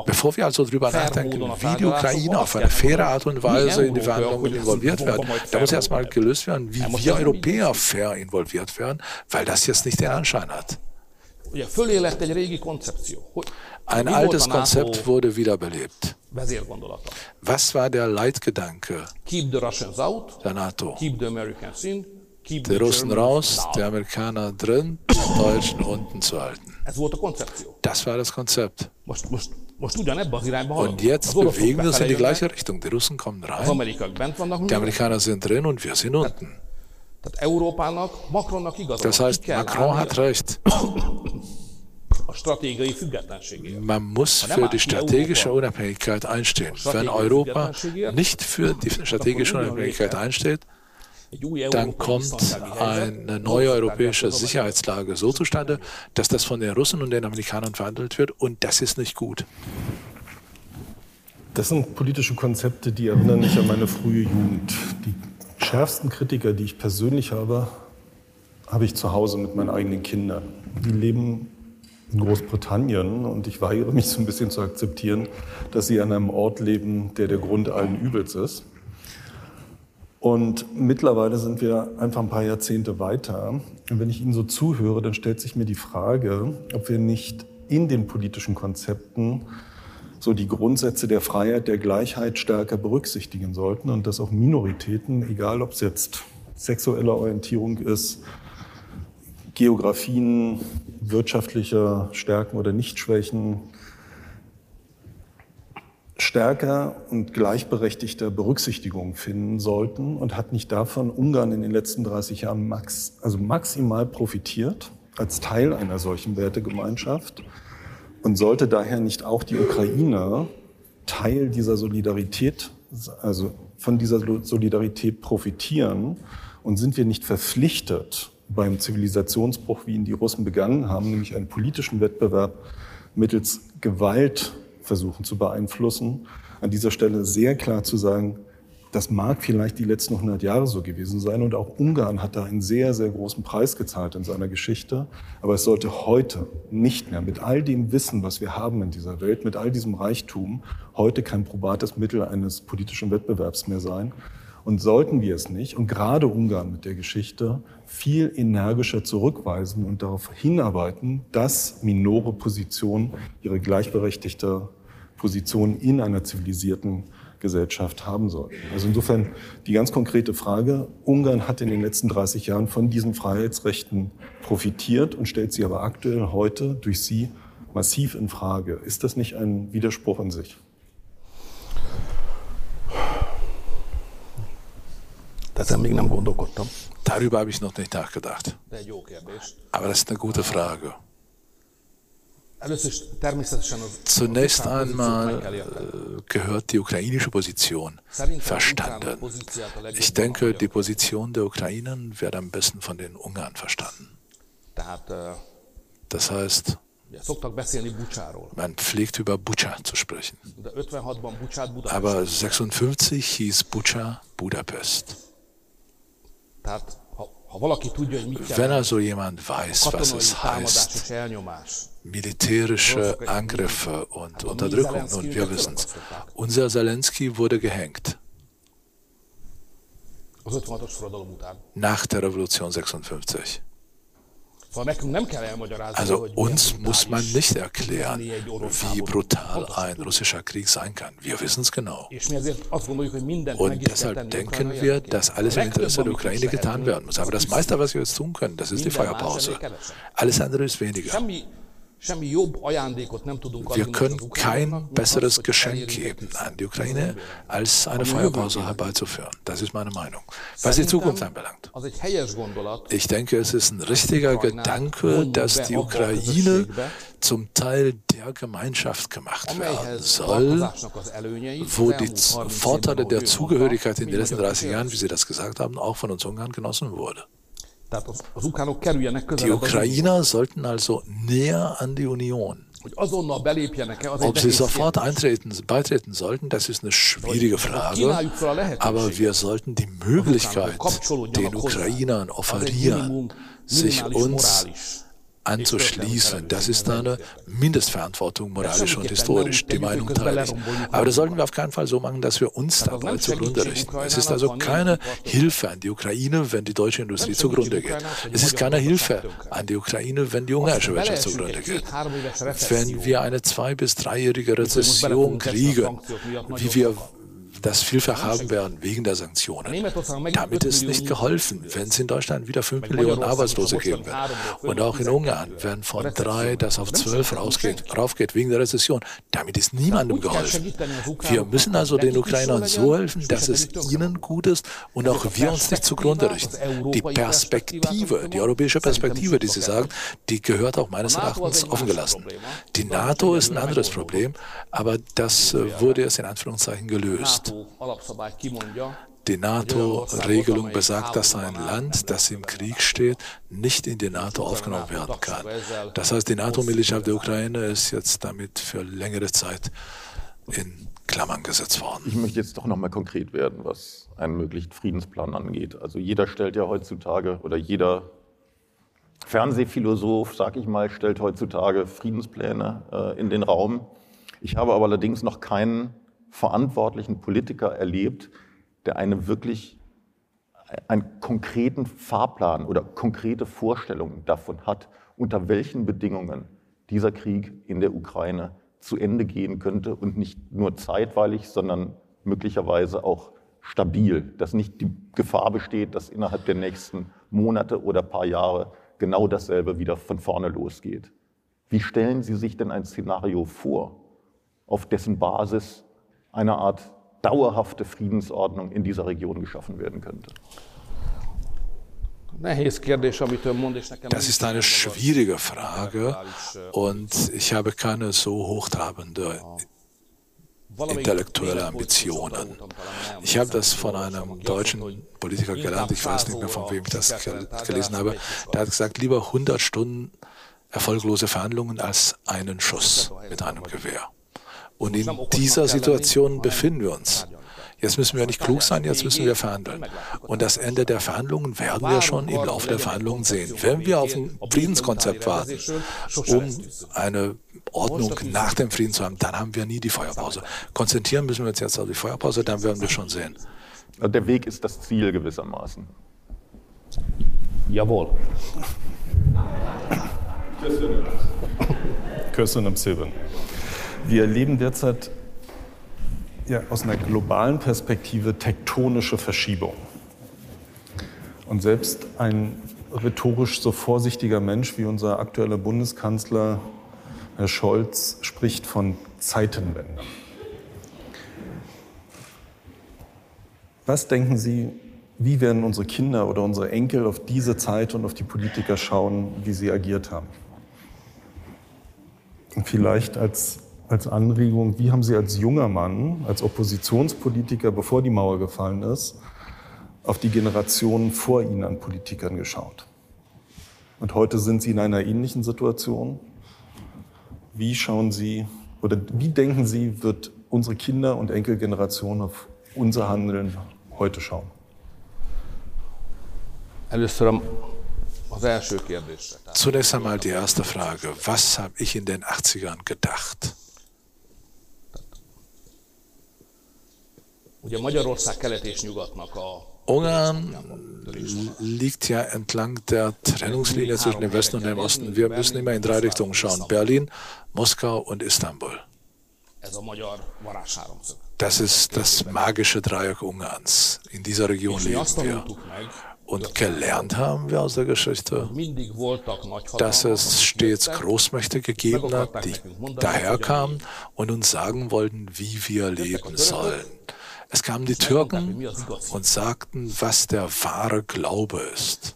Speaker 1: Bevor wir also darüber nachdenken, wie die Ukraine auf eine faire Art und Weise in die Verhandlungen involviert werden,
Speaker 5: majd
Speaker 1: da muss erstmal gelöst werden, wie wir Europäer fair involviert werden, weil das jetzt nicht den Anschein hat. Ein altes Konzept wurde wiederbelebt. Was war der Leitgedanke
Speaker 5: Keep the Russians out,
Speaker 1: der NATO?
Speaker 5: keep the Americans in, keep
Speaker 1: Die
Speaker 5: the
Speaker 1: Russen raus, die Amerikaner drin, die Deutschen unten zu halten. Das war das Konzept. Und jetzt bewegen wir uns in die gleiche Richtung. Die Russen kommen rein, die. Amerikaner sind drin und wir sind unten. Das
Speaker 5: van.
Speaker 1: heißt, Macron hat recht.
Speaker 5: a stratégiai függetlenségéért.
Speaker 1: Man muss für die strategische Unabhängigkeit einstehen. Wenn Europa nicht für die strategische Unabhängigkeit einsteht, dann kommt eine neue europäische Sicherheitslage so zustande, dass das von den Russen und den Amerikanern verhandelt wird und das ist nicht gut.
Speaker 4: Das sind politische Konzepte, die erinnern mich an meine frühe Jugend. Die schärfsten Kritiker, die ich persönlich habe, habe ich zu Hause mit meinen eigenen Kindern. Die leben in Großbritannien und ich weigere mich so ein bisschen zu akzeptieren, dass sie an einem Ort leben, der der Grund allen Übels ist. Und mittlerweile sind wir einfach ein paar Jahrzehnte weiter. Und wenn ich Ihnen so zuhöre, dann stellt sich mir die Frage, ob wir nicht in den politischen Konzepten so die Grundsätze der Freiheit, der Gleichheit stärker berücksichtigen sollten und dass auch Minoritäten, egal ob es jetzt sexuelle Orientierung ist, Geografien, wirtschaftliche Stärken oder Nichtschwächen, stärker und gleichberechtigter Berücksichtigung finden sollten und hat nicht davon Ungarn in den letzten 30 Jahren max, also maximal profitiert als Teil einer solchen Wertegemeinschaft und sollte daher nicht auch die Ukraine Teil dieser Solidarität, also von dieser Solidarität profitieren? Und sind wir nicht verpflichtet, beim Zivilisationsbruch, wie ihn die Russen begangen haben, nämlich einen politischen Wettbewerb mittels Gewalt versuchen zu beeinflussen, an dieser Stelle sehr klar zu sagen, das mag vielleicht die letzten 100 Jahre so gewesen sein und auch Ungarn hat da einen sehr, sehr großen Preis gezahlt in seiner Geschichte. Aber es sollte heute nicht mehr mit all dem Wissen, was wir haben in dieser Welt, mit all diesem Reichtum, heute kein probates Mittel eines politischen Wettbewerbs mehr sein. Und sollten wir es nicht, und gerade Ungarn mit der Geschichte, viel energischer zurückweisen und darauf hinarbeiten, dass minore Positionen ihre gleichberechtigte Position in einer zivilisierten Gesellschaft haben sollten. Also insofern die ganz konkrete Frage, Ungarn hat in den letzten 30 Jahren von diesen Freiheitsrechten profitiert und stellt sie aber aktuell heute durch sie massiv in Frage. Ist das nicht ein Widerspruch in sich?
Speaker 1: Darüber habe ich noch nicht nachgedacht. Aber das ist eine gute Frage. Zunächst einmal äh, gehört die ukrainische Position verstanden. Ich denke, die Position der Ukrainen wird am besten von den Ungarn verstanden. Das heißt, man pflegt über Bucha zu sprechen. Aber 56 hieß Bucha Budapest. Wenn also jemand weiß, was es heißt, militärische Angriffe und Unterdrückung, nun wir wissen es, unser Zelensky wurde gehängt. Nach der Revolution 56. Also uns muss man nicht erklären, wie brutal ein russischer Krieg sein kann. Wir wissen es genau. Und deshalb denken wir, dass alles im Interesse der Ukraine getan werden muss. Aber das meiste, was wir jetzt tun können, das ist die Feuerpause. Alles andere ist weniger. Wir können kein besseres Geschenk geben an die Ukraine, als eine Feuerpause herbeizuführen. Das ist meine Meinung. Was die Zukunft anbelangt. Ich denke, es ist ein richtiger Gedanke, dass die Ukraine zum Teil der Gemeinschaft gemacht werden soll, wo die Vorteile der Zugehörigkeit in den letzten 30 Jahren, wie Sie das gesagt haben, auch von uns Ungarn genossen wurde. Die Ukrainer sollten also näher an die Union. Ob sie sofort eintreten, beitreten sollten, das ist eine schwierige Frage. Aber wir sollten die Möglichkeit den Ukrainern offerieren, sich uns anzuschließen. Das ist eine Mindestverantwortung moralisch und historisch. Die Meinung teile ich. Aber das sollten wir auf keinen Fall so machen, dass wir uns dabei zugrunde richten. Es ist also keine Hilfe an die Ukraine, wenn die deutsche Industrie zugrunde geht. Es ist keine Hilfe an die Ukraine, wenn die ungarische Wirtschaft zugrunde geht. Wenn wir eine zwei- bis dreijährige Rezession kriegen, wie wir das vielfach haben werden wegen der Sanktionen. Damit ist nicht geholfen, wenn es in Deutschland wieder 5 Millionen Arbeitslose geben wird. Und auch in Ungarn, wenn von drei das auf zwölf rausgeht, raufgeht wegen der Rezession, damit ist niemandem geholfen. Wir müssen also den Ukrainern so helfen, dass es ihnen gut ist und auch wir uns nicht zugrunde richten. Die Perspektive, die europäische Perspektive, die Sie sagen, die gehört auch meines Erachtens offen gelassen. Die NATO ist ein anderes Problem, aber das äh, wurde erst in Anführungszeichen gelöst. Die NATO-Regelung besagt, dass ein Land, das im Krieg steht, nicht in die NATO aufgenommen werden kann. Das heißt, die NATO-Militia der Ukraine ist jetzt damit für längere Zeit in Klammern gesetzt worden.
Speaker 2: Ich möchte jetzt doch nochmal konkret werden, was einen möglichen Friedensplan angeht. Also jeder stellt ja heutzutage oder jeder Fernsehphilosoph, sag ich mal, stellt heutzutage Friedenspläne äh, in den Raum. Ich habe aber allerdings noch keinen verantwortlichen Politiker erlebt, der eine wirklich einen konkreten Fahrplan oder konkrete Vorstellungen davon hat, unter welchen Bedingungen dieser Krieg in der Ukraine zu Ende gehen könnte und nicht nur zeitweilig, sondern möglicherweise auch stabil, dass nicht die Gefahr besteht, dass innerhalb der nächsten Monate oder paar Jahre genau dasselbe wieder von vorne losgeht. Wie stellen Sie sich denn ein Szenario vor, auf dessen Basis eine Art dauerhafte Friedensordnung in dieser Region geschaffen werden könnte?
Speaker 1: Das ist eine schwierige Frage und ich habe keine so hochtrabende intellektuelle Ambitionen. Ich habe das von einem deutschen Politiker gelernt, ich weiß nicht mehr, von wem ich das gelesen habe. Der hat gesagt, lieber 100 Stunden erfolglose Verhandlungen als einen Schuss mit einem Gewehr. Und in dieser Situation befinden wir uns. Jetzt müssen wir nicht klug sein, jetzt müssen wir verhandeln. Und das Ende der Verhandlungen werden wir schon im Laufe der Verhandlungen sehen. Wenn wir auf ein Friedenskonzept warten, um eine Ordnung nach dem Frieden zu haben, dann haben wir nie die Feuerpause. Konzentrieren müssen wir uns jetzt auf die Feuerpause, dann werden wir schon sehen.
Speaker 2: Der Weg ist das Ziel gewissermaßen.
Speaker 5: Jawohl.
Speaker 4: Köszönöm szépen. Wir erleben derzeit ja, aus einer globalen Perspektive tektonische Verschiebung. Und selbst ein rhetorisch so vorsichtiger Mensch wie unser aktueller Bundeskanzler Herr Scholz spricht von Zeitenwende. Was denken Sie, wie werden unsere Kinder oder unsere Enkel auf diese Zeit und auf die Politiker schauen, wie sie agiert haben? Und vielleicht als, als Anregung, wie haben Sie als junger Mann, als Oppositionspolitiker, bevor die Mauer gefallen ist, auf die Generationen vor Ihnen an Politikern geschaut? Und heute sind Sie in einer ähnlichen Situation. Wie schauen Sie oder wie denken Sie, wird unsere Kinder- und Enkelgeneration auf unser Handeln heute schauen?
Speaker 1: Zunächst einmal die erste Frage. Was habe ich in den 80ern gedacht? Ungarn liegt ja entlang der Trennungslinie zwischen dem Westen und dem Osten. Wir müssen immer in drei Richtungen schauen. Berlin, Moskau und Istanbul. Das ist das magische Dreieck Ungarns. In dieser Region leben wir. Und gelernt haben wir aus der Geschichte, dass es stets Großmächte gegeben hat, die daherkamen und uns sagen wollten, wie wir leben sollen. Es kamen die Türken und sagten, was der wahre Glaube ist.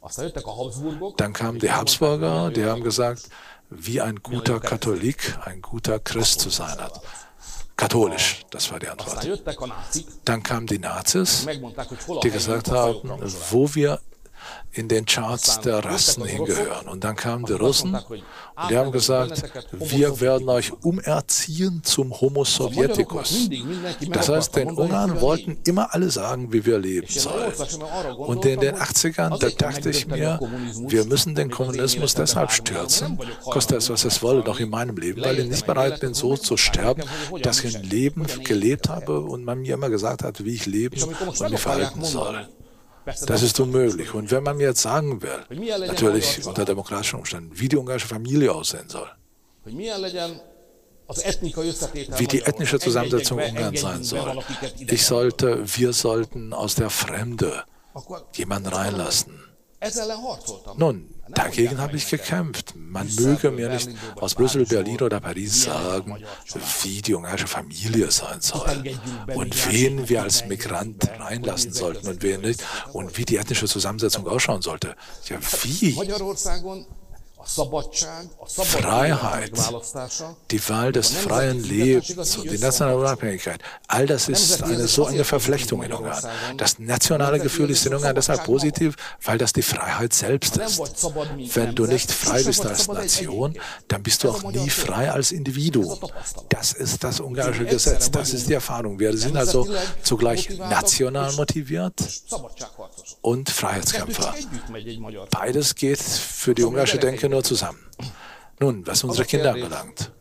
Speaker 1: Dann kamen die Habsburger, die haben gesagt, wie ein guter Katholik, ein guter Christ zu sein hat. Katholisch, das war die Antwort. Dann kamen die Nazis, die gesagt haben, wo wir in den Charts der Rassen hingehören. Und dann kamen die Russen und die haben gesagt, wir werden euch umerziehen zum Homo Sovieticus. Das heißt, den Ungarn wollten immer alle sagen, wie wir leben sollen. Und in den 80ern, da dachte ich mir, wir müssen den Kommunismus deshalb stürzen, koste es, was es wolle, noch in meinem Leben, weil ich nicht bereit bin, so zu sterben, dass ich ein Leben gelebt habe und man mir immer gesagt hat, wie ich leben und mich verhalten soll. Das ist unmöglich. Und wenn man mir jetzt sagen will, natürlich unter demokratischen Umständen, wie die ungarische Familie aussehen soll, wie die ethnische Zusammensetzung Ungarns sein soll, ich sollte, wir sollten aus der Fremde jemanden reinlassen. Nun, dagegen habe ich gekämpft. Man möge mir nicht aus Brüssel, Berlin oder Paris sagen, wie die ungarische Familie sein soll und wen wir als Migrant reinlassen sollten und wen nicht und wie die ethnische Zusammensetzung ausschauen sollte. Ja, wie? Freiheit, die Wahl des freien Lebens und die nationale Unabhängigkeit, all das ist eine so eine Verflechtung in Ungarn. Das nationale Gefühl ist in Ungarn deshalb positiv, weil das die Freiheit selbst ist. Wenn du nicht frei bist als Nation, dann bist du auch nie frei als Individuum. Das ist das ungarische Gesetz, das ist die Erfahrung. Wir sind also zugleich national motiviert und Freiheitskämpfer. Beides geht für die ungarische Denke nur zusammen. Nun, was unsere Kinder anbelangt.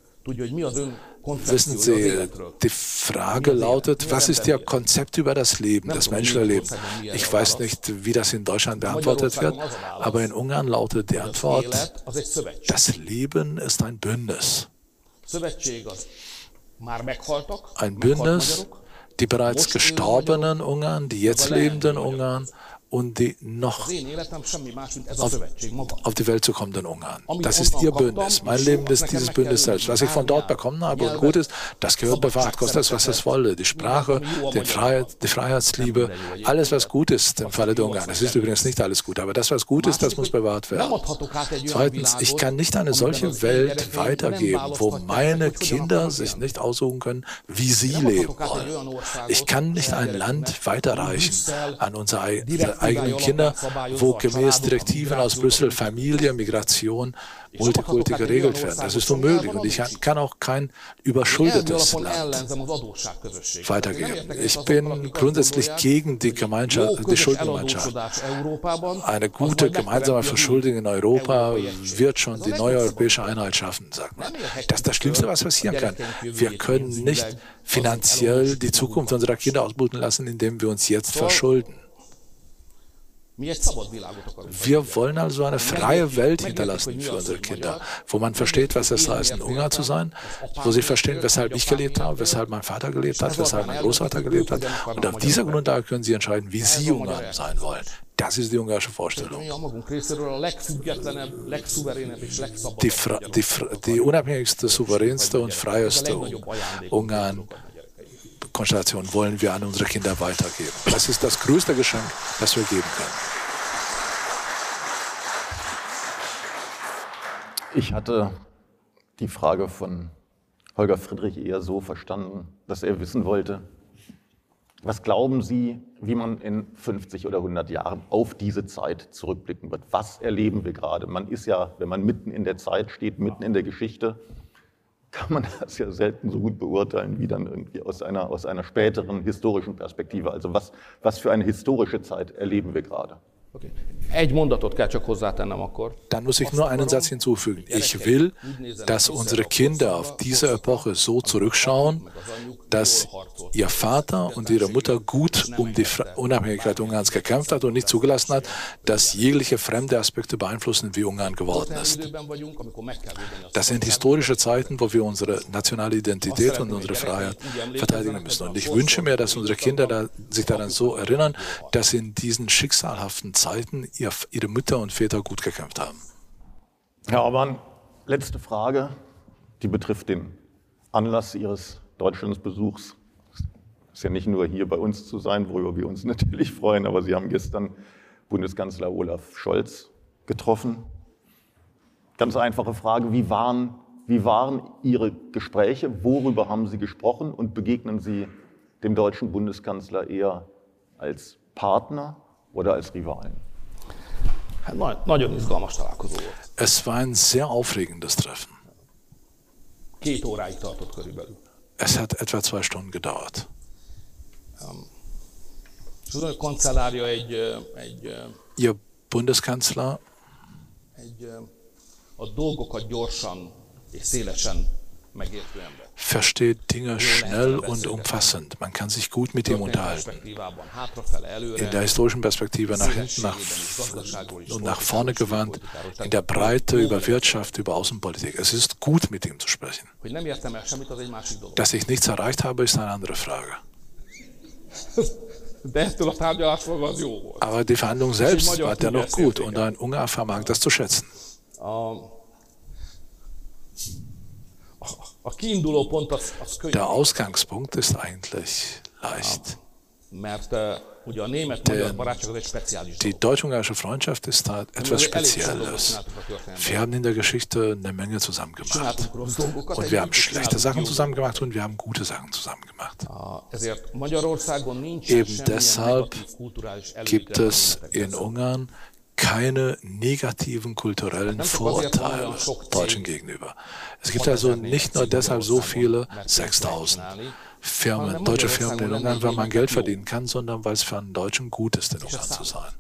Speaker 1: Wissen Sie, die Frage lautet, was ist Ihr Konzept über das Leben, das menschliche Ich weiß nicht, wie das in Deutschland beantwortet wird, aber in Ungarn lautet die Antwort, das Leben ist ein Bündnis. Ein Bündnis, die bereits gestorbenen Ungarn, die jetzt lebenden Ungarn und die noch auf, auf, die Welt zu kommenden Ungarn. Das ist ihr Bündnis. Mein Leben ist dieses Bündnis selbst. Was ich von dort bekommen habe und gut ist, das gehört bewahrt, kostet es, was es wolle. Die Sprache, die, Freiheit, die Freiheitsliebe, alles, was gut ist im Falle der Ungarn. Es ist übrigens nicht alles gut, aber das, was gut ist, das muss bewahrt werden. Zweitens, ich kann nicht eine solche Welt weitergeben, wo meine Kinder sich nicht aussuchen können, wie sie leben wollen. Ich kann nicht ein Land weiterreichen an unsere eigenen Kinder, wo gemäß Direktiven aus Brüssel Familie, Migration, Multikulti geregelt werden. Das ist unmöglich und ich kann auch kein überschuldetes Land weitergeben. Ich bin grundsätzlich gegen die, Gemeinschaft, die Schuldengemeinschaft. Eine gute gemeinsame Verschuldung in Europa wird schon die neue europäische Einheit schaffen, sagt man. Das ist das Schlimmste, was passieren kann. Wir können nicht finanziell die Zukunft unserer Kinder ausbluten lassen, indem wir uns jetzt verschulden. Wir wollen also eine freie Welt hinterlassen für unsere Kinder, wo man versteht, was es heißt, ein Ungar zu sein, wo sie verstehen, weshalb ich gelebt habe, weshalb mein Vater gelebt hat, weshalb mein Großvater gelebt hat. Und auf dieser Grundlage können sie entscheiden, wie sie Ungarn sein wollen. Das ist die ungarische Vorstellung. Die, die, die unabhängigste, souveränste und freieste Ungarn Konstellation wollen wir an unsere Kinder weitergeben. Das ist das größte Geschenk, das wir geben können.
Speaker 2: Ich hatte die Frage von Holger Friedrich eher so verstanden, dass er wissen wollte, was glauben Sie, wie man in 50 oder 100 Jahren auf diese Zeit zurückblicken wird? Was erleben wir gerade? Man ist ja, wenn man mitten in der Zeit steht, mitten in der Geschichte, kann man das ja selten so gut beurteilen wie dann irgendwie aus einer, aus einer späteren historischen Perspektive. Also was, was für eine historische Zeit erleben wir gerade?
Speaker 5: Okay.
Speaker 1: Dann muss ich nur einen Satz hinzufügen. Ich will, dass unsere Kinder auf diese Epoche so zurückschauen, dass ihr Vater und ihre Mutter gut um die Unabhängigkeit Ungarns gekämpft hat und nicht zugelassen hat, dass jegliche fremde Aspekte beeinflussen, wie Ungarn geworden ist. Das sind historische Zeiten, wo wir unsere nationale Identität und unsere Freiheit verteidigen müssen. Und ich wünsche mir, dass unsere Kinder sich daran so erinnern, dass in diesen schicksalhaften Zeiten ihr, ihre Mütter und Väter gut gekämpft haben.
Speaker 2: Herr Orban, letzte Frage, die betrifft den Anlass Ihres Deutschlandsbesuchs. Es ist ja nicht nur hier bei uns zu sein, worüber wir uns <laughs> natürlich freuen, aber Sie haben gestern Bundeskanzler Olaf Scholz getroffen. Ganz einfache Frage, wie waren, wie waren Ihre Gespräche? Worüber haben Sie gesprochen und begegnen Sie dem deutschen Bundeskanzler eher als Partner oder als Rivalen?
Speaker 5: Nagyon izgalmas találkozó volt.
Speaker 1: Es war ein sehr aufregendes Treffen.
Speaker 5: Két óráig tartott körülbelül.
Speaker 1: Es hat etwa zwei Stunden gedauert.
Speaker 5: Kancellárja egy, egy,
Speaker 1: Ihr Bundeskanzler
Speaker 5: egy a dolgokat gyorsan és szélesen megértő ember.
Speaker 1: Versteht Dinge schnell und umfassend. Man kann sich gut mit ihm unterhalten. In der historischen Perspektive nach hinten nach, und nach vorne gewandt, in der Breite über Wirtschaft, über Außenpolitik. Es ist gut, mit ihm zu sprechen. Dass ich nichts erreicht habe, ist eine andere Frage. <laughs> Aber die Verhandlung selbst war dennoch gut und ein Ungar vermag das zu schätzen. Der Ausgangspunkt ist eigentlich leicht. Denn die deutsch-ungarische Freundschaft ist da etwas Spezielles. Wir haben in der Geschichte eine Menge zusammen gemacht. Und wir haben schlechte Sachen zusammen gemacht und wir haben gute Sachen zusammen gemacht. Eben deshalb gibt es in Ungarn keine negativen kulturellen Vorurteile Deutschen gegenüber. Es gibt also nicht nur deshalb so viele 6000 Firmen, deutsche Firmen in Ungarn, weil man Geld verdienen kann, sondern weil es für einen Deutschen gut ist, in Ungarn zu sein.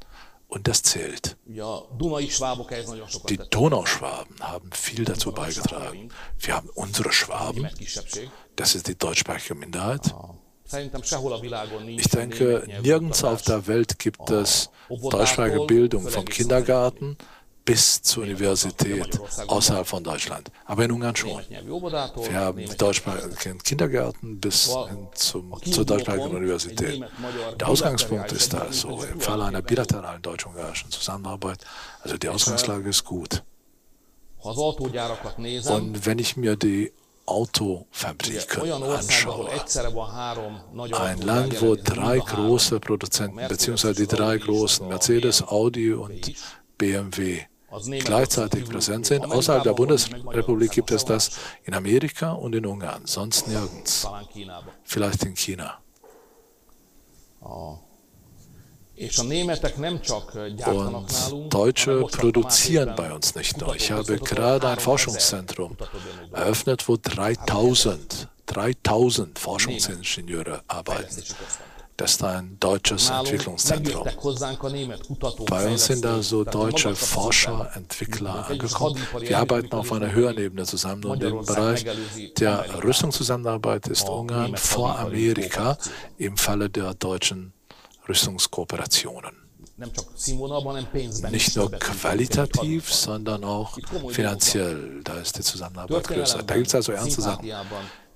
Speaker 1: Und das zählt. Die Donauschwaben haben viel dazu beigetragen. Wir haben unsere Schwaben, das ist die deutschsprachige Minderheit. Ich denke, nirgends auf der Welt gibt es deutschsprachige Bildung vom Kindergarten bis zur Universität außerhalb von Deutschland. Aber in Ungarn schon. Wir haben deutschsprachigen Kindergärten bis hin zum, zur deutschsprachigen Universität. Der Ausgangspunkt ist also im Falle einer bilateralen deutsch-ungarischen Zusammenarbeit, also die Ausgangslage ist gut. Und wenn ich mir die Autofabriken anschaue, ein Land, wo drei große Produzenten, beziehungsweise die drei großen, Mercedes, Audi und BMW, gleichzeitig präsent sind. Außerhalb der Bundesrepublik gibt es das in Amerika und in Ungarn, sonst nirgends. Vielleicht in China. Und Deutsche produzieren bei uns nicht nur. Ich habe gerade ein Forschungszentrum eröffnet, wo 3000, 3000 Forschungsingenieure arbeiten. Das ist ein deutsches Entwicklungszentrum. Bei uns sind also deutsche Forscher, Entwickler angekommen. Wir arbeiten auf einer höheren Ebene zusammen und im Bereich der Rüstungszusammenarbeit ist Ungarn vor Amerika im Falle der deutschen Rüstungskooperationen. nicht nur qualitativ, sondern auch finanziell. Da ist die Zusammenarbeit größer. Da gibt es also ernste Sachen.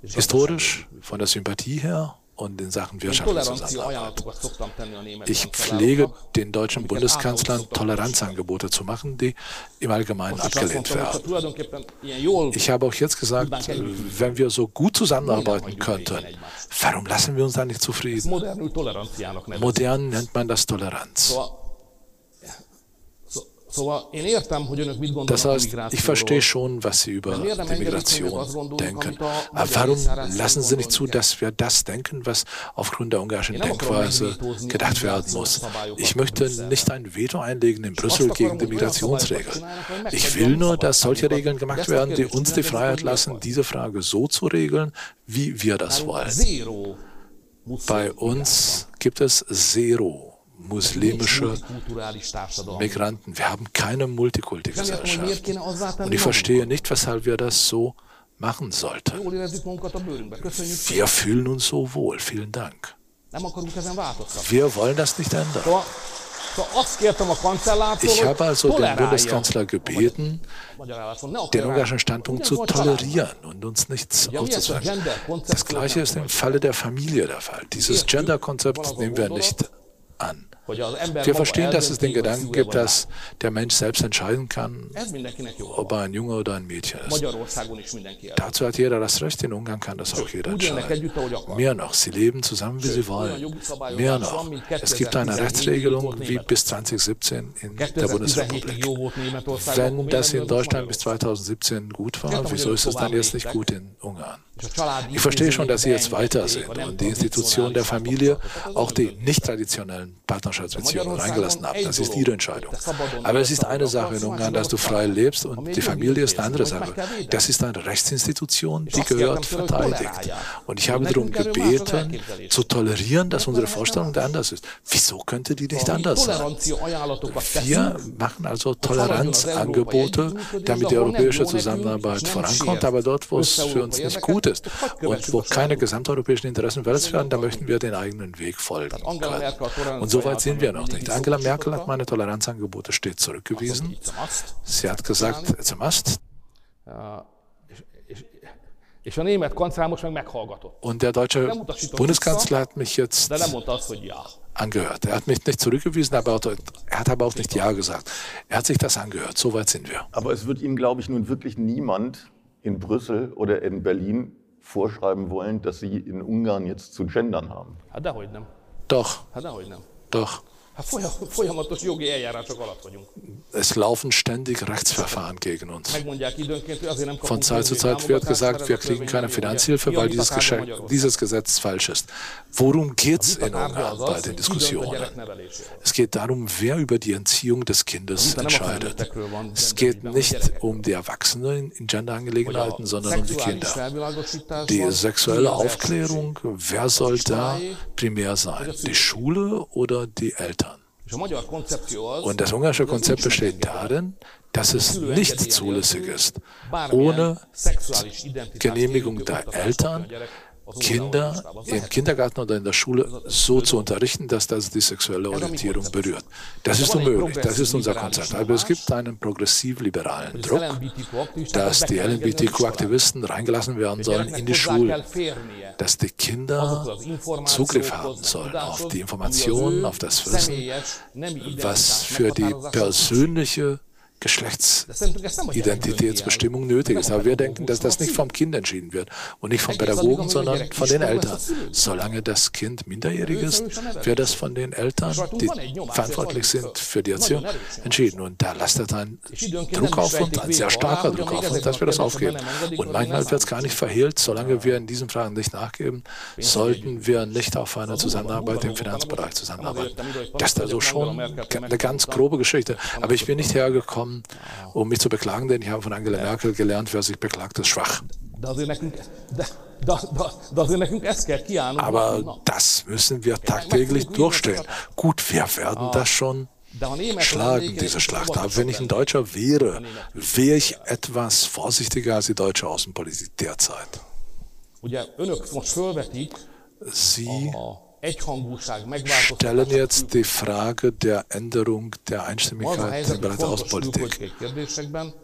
Speaker 1: Historisch, von der Sympathie her, und in Sachen wirtschaftliche Zusammenarbeit. Ich pflege den deutschen Bundeskanzlern Toleranzangebote zu machen, die im Allgemeinen abgelehnt werden. Ich habe auch jetzt gesagt, wenn wir so gut zusammenarbeiten könnten, warum lassen wir uns da nicht zufrieden? Modern nennt man das Toleranz. Das heißt, ich verstehe schon, was Sie über die Migration denken. Aber warum lassen Sie nicht zu, dass wir das denken, was aufgrund der ungarischen Denkweise gedacht werden muss? Ich möchte nicht ein Veto einlegen in Brüssel gegen die Migrationsregeln. Ich will nur, dass solche Regeln gemacht werden, die uns die Freiheit lassen, diese Frage so zu regeln, wie wir das wollen. Bei uns gibt es Zero muslimische Migranten. Wir haben keine Multikulti-Gesellschaft. Und ich verstehe nicht, weshalb wir das so machen sollten. Wir fühlen uns so wohl. Vielen Dank. Wir wollen das nicht ändern. Ich habe also den Bundeskanzler gebeten, den ungarischen Standpunkt zu tolerieren und uns nichts aufzuzweigen. Das Gleiche ist im Falle der Familie der Fall. Dieses Gender-Konzept nehmen wir nicht an. Wir verstehen, dass es den Gedanken gibt, dass der Mensch selbst entscheiden kann, ob er ein Junge oder ein Mädchen ist. Dazu hat jeder das Recht. In Ungarn kann das auch jeder entscheiden. Mehr noch, sie leben zusammen, wie sie wollen. Mehr noch, es gibt eine Rechtsregelung wie bis 2017 in der Bundesrepublik. Wenn das in Deutschland bis 2017 gut war, wieso ist es dann jetzt nicht gut in Ungarn? Ich verstehe schon, dass Sie jetzt weiter sind und die Institution der Familie, auch die nicht traditionellen Partnerschaftsbeziehungen reingelassen haben. Das ist Ihre Entscheidung. Aber es ist eine Sache in Ungarn, dass du frei lebst und die Familie ist eine andere Sache. Das ist eine Rechtsinstitution, die gehört verteidigt. Und ich habe darum gebeten, zu tolerieren, dass unsere Vorstellung anders ist. Wieso könnte die nicht anders sein? Wir machen also Toleranzangebote, damit die europäische Zusammenarbeit vorankommt, aber dort, wo es für uns nicht gut ist und wo keine gesamteuropäischen Interessen verletzt werden, da möchten wir den eigenen Weg folgen können. Und so weit sind wir noch nicht. Angela Merkel hat meine Toleranzangebote stets zurückgewiesen. Sie hat gesagt, it's a must. Und der deutsche Bundeskanzler hat mich jetzt angehört. Er hat mich nicht zurückgewiesen, aber er hat aber auch nicht Ja gesagt. Er hat sich das angehört. So weit sind wir.
Speaker 2: Aber es wird Ihnen, glaube ich, nun wirklich niemand in Brüssel oder in Berlin vorschreiben wollen, dass Sie in Ungarn jetzt zu gendern haben.
Speaker 1: Doch. Doch. Es laufen ständig Rechtsverfahren gegen uns. Von Zeit zu Zeit wird gesagt, wir kriegen keine Finanzhilfe, weil dieses, dieses Gesetz falsch ist. Worum geht es in Ungarn bei den Diskussionen? Es geht darum, wer über die Entziehung des Kindes entscheidet. Es geht nicht um die Erwachsenen in Genderangelegenheiten, sondern um die Kinder. Die sexuelle Aufklärung, wer soll da primär sein? Die Schule oder die Eltern? Und das ungarische Konzept besteht darin, dass es nicht zulässig ist, ohne Genehmigung der Eltern Kinder im Kindergarten oder in der Schule so zu unterrichten, dass das die sexuelle Orientierung berührt. Das ist unmöglich, das ist unser Konzept. Aber es gibt einen progressiv-liberalen Druck, dass die LGBTQ-Aktivisten reingelassen werden sollen in die Schulen, dass die Kinder Zugriff haben sollen auf die Informationen, auf das Wissen, was für die persönliche Geschlechtsidentitätsbestimmung nötig ist. Aber wir denken, dass das nicht vom Kind entschieden wird und nicht vom Pädagogen, sondern von den Eltern. Solange das Kind minderjährig ist, wird das von den Eltern, die verantwortlich sind für die Erziehung, entschieden. Und da lastet ein Druck auf uns, ein sehr starker Druck auf uns, dass wir das aufgeben. Und manchmal wird es gar nicht verhehlt. Solange wir in diesen Fragen nicht nachgeben, sollten wir nicht auf eine Zusammenarbeit im Finanzbereich zusammenarbeiten. Das ist also schon eine ganz grobe Geschichte. Aber ich bin nicht hergekommen, haben, um mich zu beklagen, denn ich habe von Angela Merkel gelernt, wer sich beklagt, ist schwach. Aber das müssen wir tagtäglich durchstehen. Gut, wir werden das schon schlagen, diese Schlacht. Aber wenn ich ein Deutscher wäre, wäre ich etwas vorsichtiger als die deutsche Außenpolitik derzeit. Sie stellen jetzt die Frage der Änderung der Einstimmigkeit im Bereich der Außenpolitik.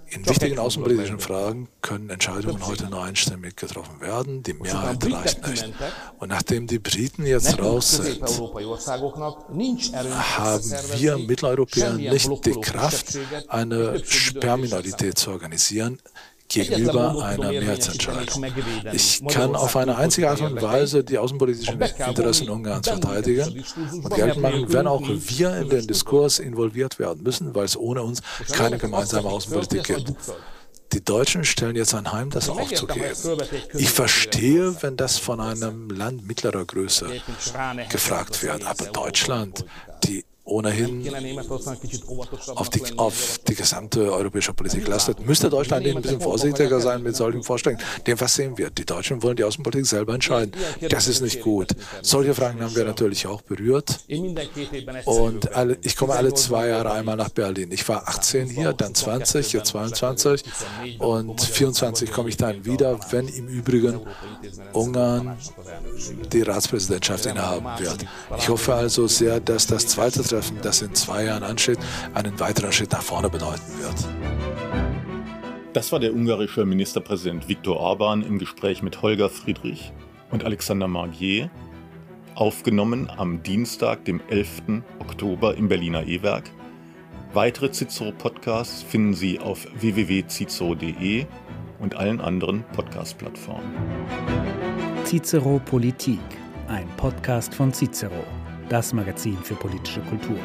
Speaker 1: In wichtigen außenpolitischen Fragen können Entscheidungen heute nur einstimmig getroffen werden. Die Mehrheit reicht nicht. Und nachdem die Briten jetzt raus sind, haben wir Mitteleuropäer nicht die Kraft, eine Sperrminorität zu organisieren gegenüber einer Mehrheitsentscheidung. Ich kann auf eine einzige Art und Weise die außenpolitischen Interessen Ungarns verteidigen und geltend machen, wenn auch wir in den Diskurs involviert werden müssen, weil es ohne uns keine gemeinsame Außenpolitik gibt. Die Deutschen stellen jetzt anheim, das aufzugeben. Ich verstehe, wenn das von einem Land mittlerer Größe gefragt wird, aber Deutschland, die ohnehin auf die, auf die gesamte europäische Politik lastet, müsste Deutschland ein bisschen vorsichtiger sein mit solchen Vorstellungen. Denn was sehen wir? Die Deutschen wollen die Außenpolitik selber entscheiden. Das ist nicht gut. Solche Fragen haben wir natürlich auch berührt. Und alle, ich komme alle zwei Jahre einmal nach Berlin. Ich war 18 hier, dann 20, jetzt 22 und 24 komme ich dann wieder, wenn im Übrigen Ungarn die Ratspräsidentschaft innehaben wird. Ich hoffe also sehr, dass das zweite Treffen Treffen, das in zwei Jahren ansteht, einen weiteren Schritt nach vorne bedeuten wird.
Speaker 2: Das war der ungarische Ministerpräsident Viktor Orban im Gespräch mit Holger Friedrich und Alexander Margier, aufgenommen am Dienstag, dem 11. Oktober im Berliner E-Werk. Weitere Cicero-Podcasts finden Sie auf www.cicero.de und allen anderen Podcast-Plattformen.
Speaker 3: Cicero Politik, ein Podcast von Cicero das Magazin für politische Kultur.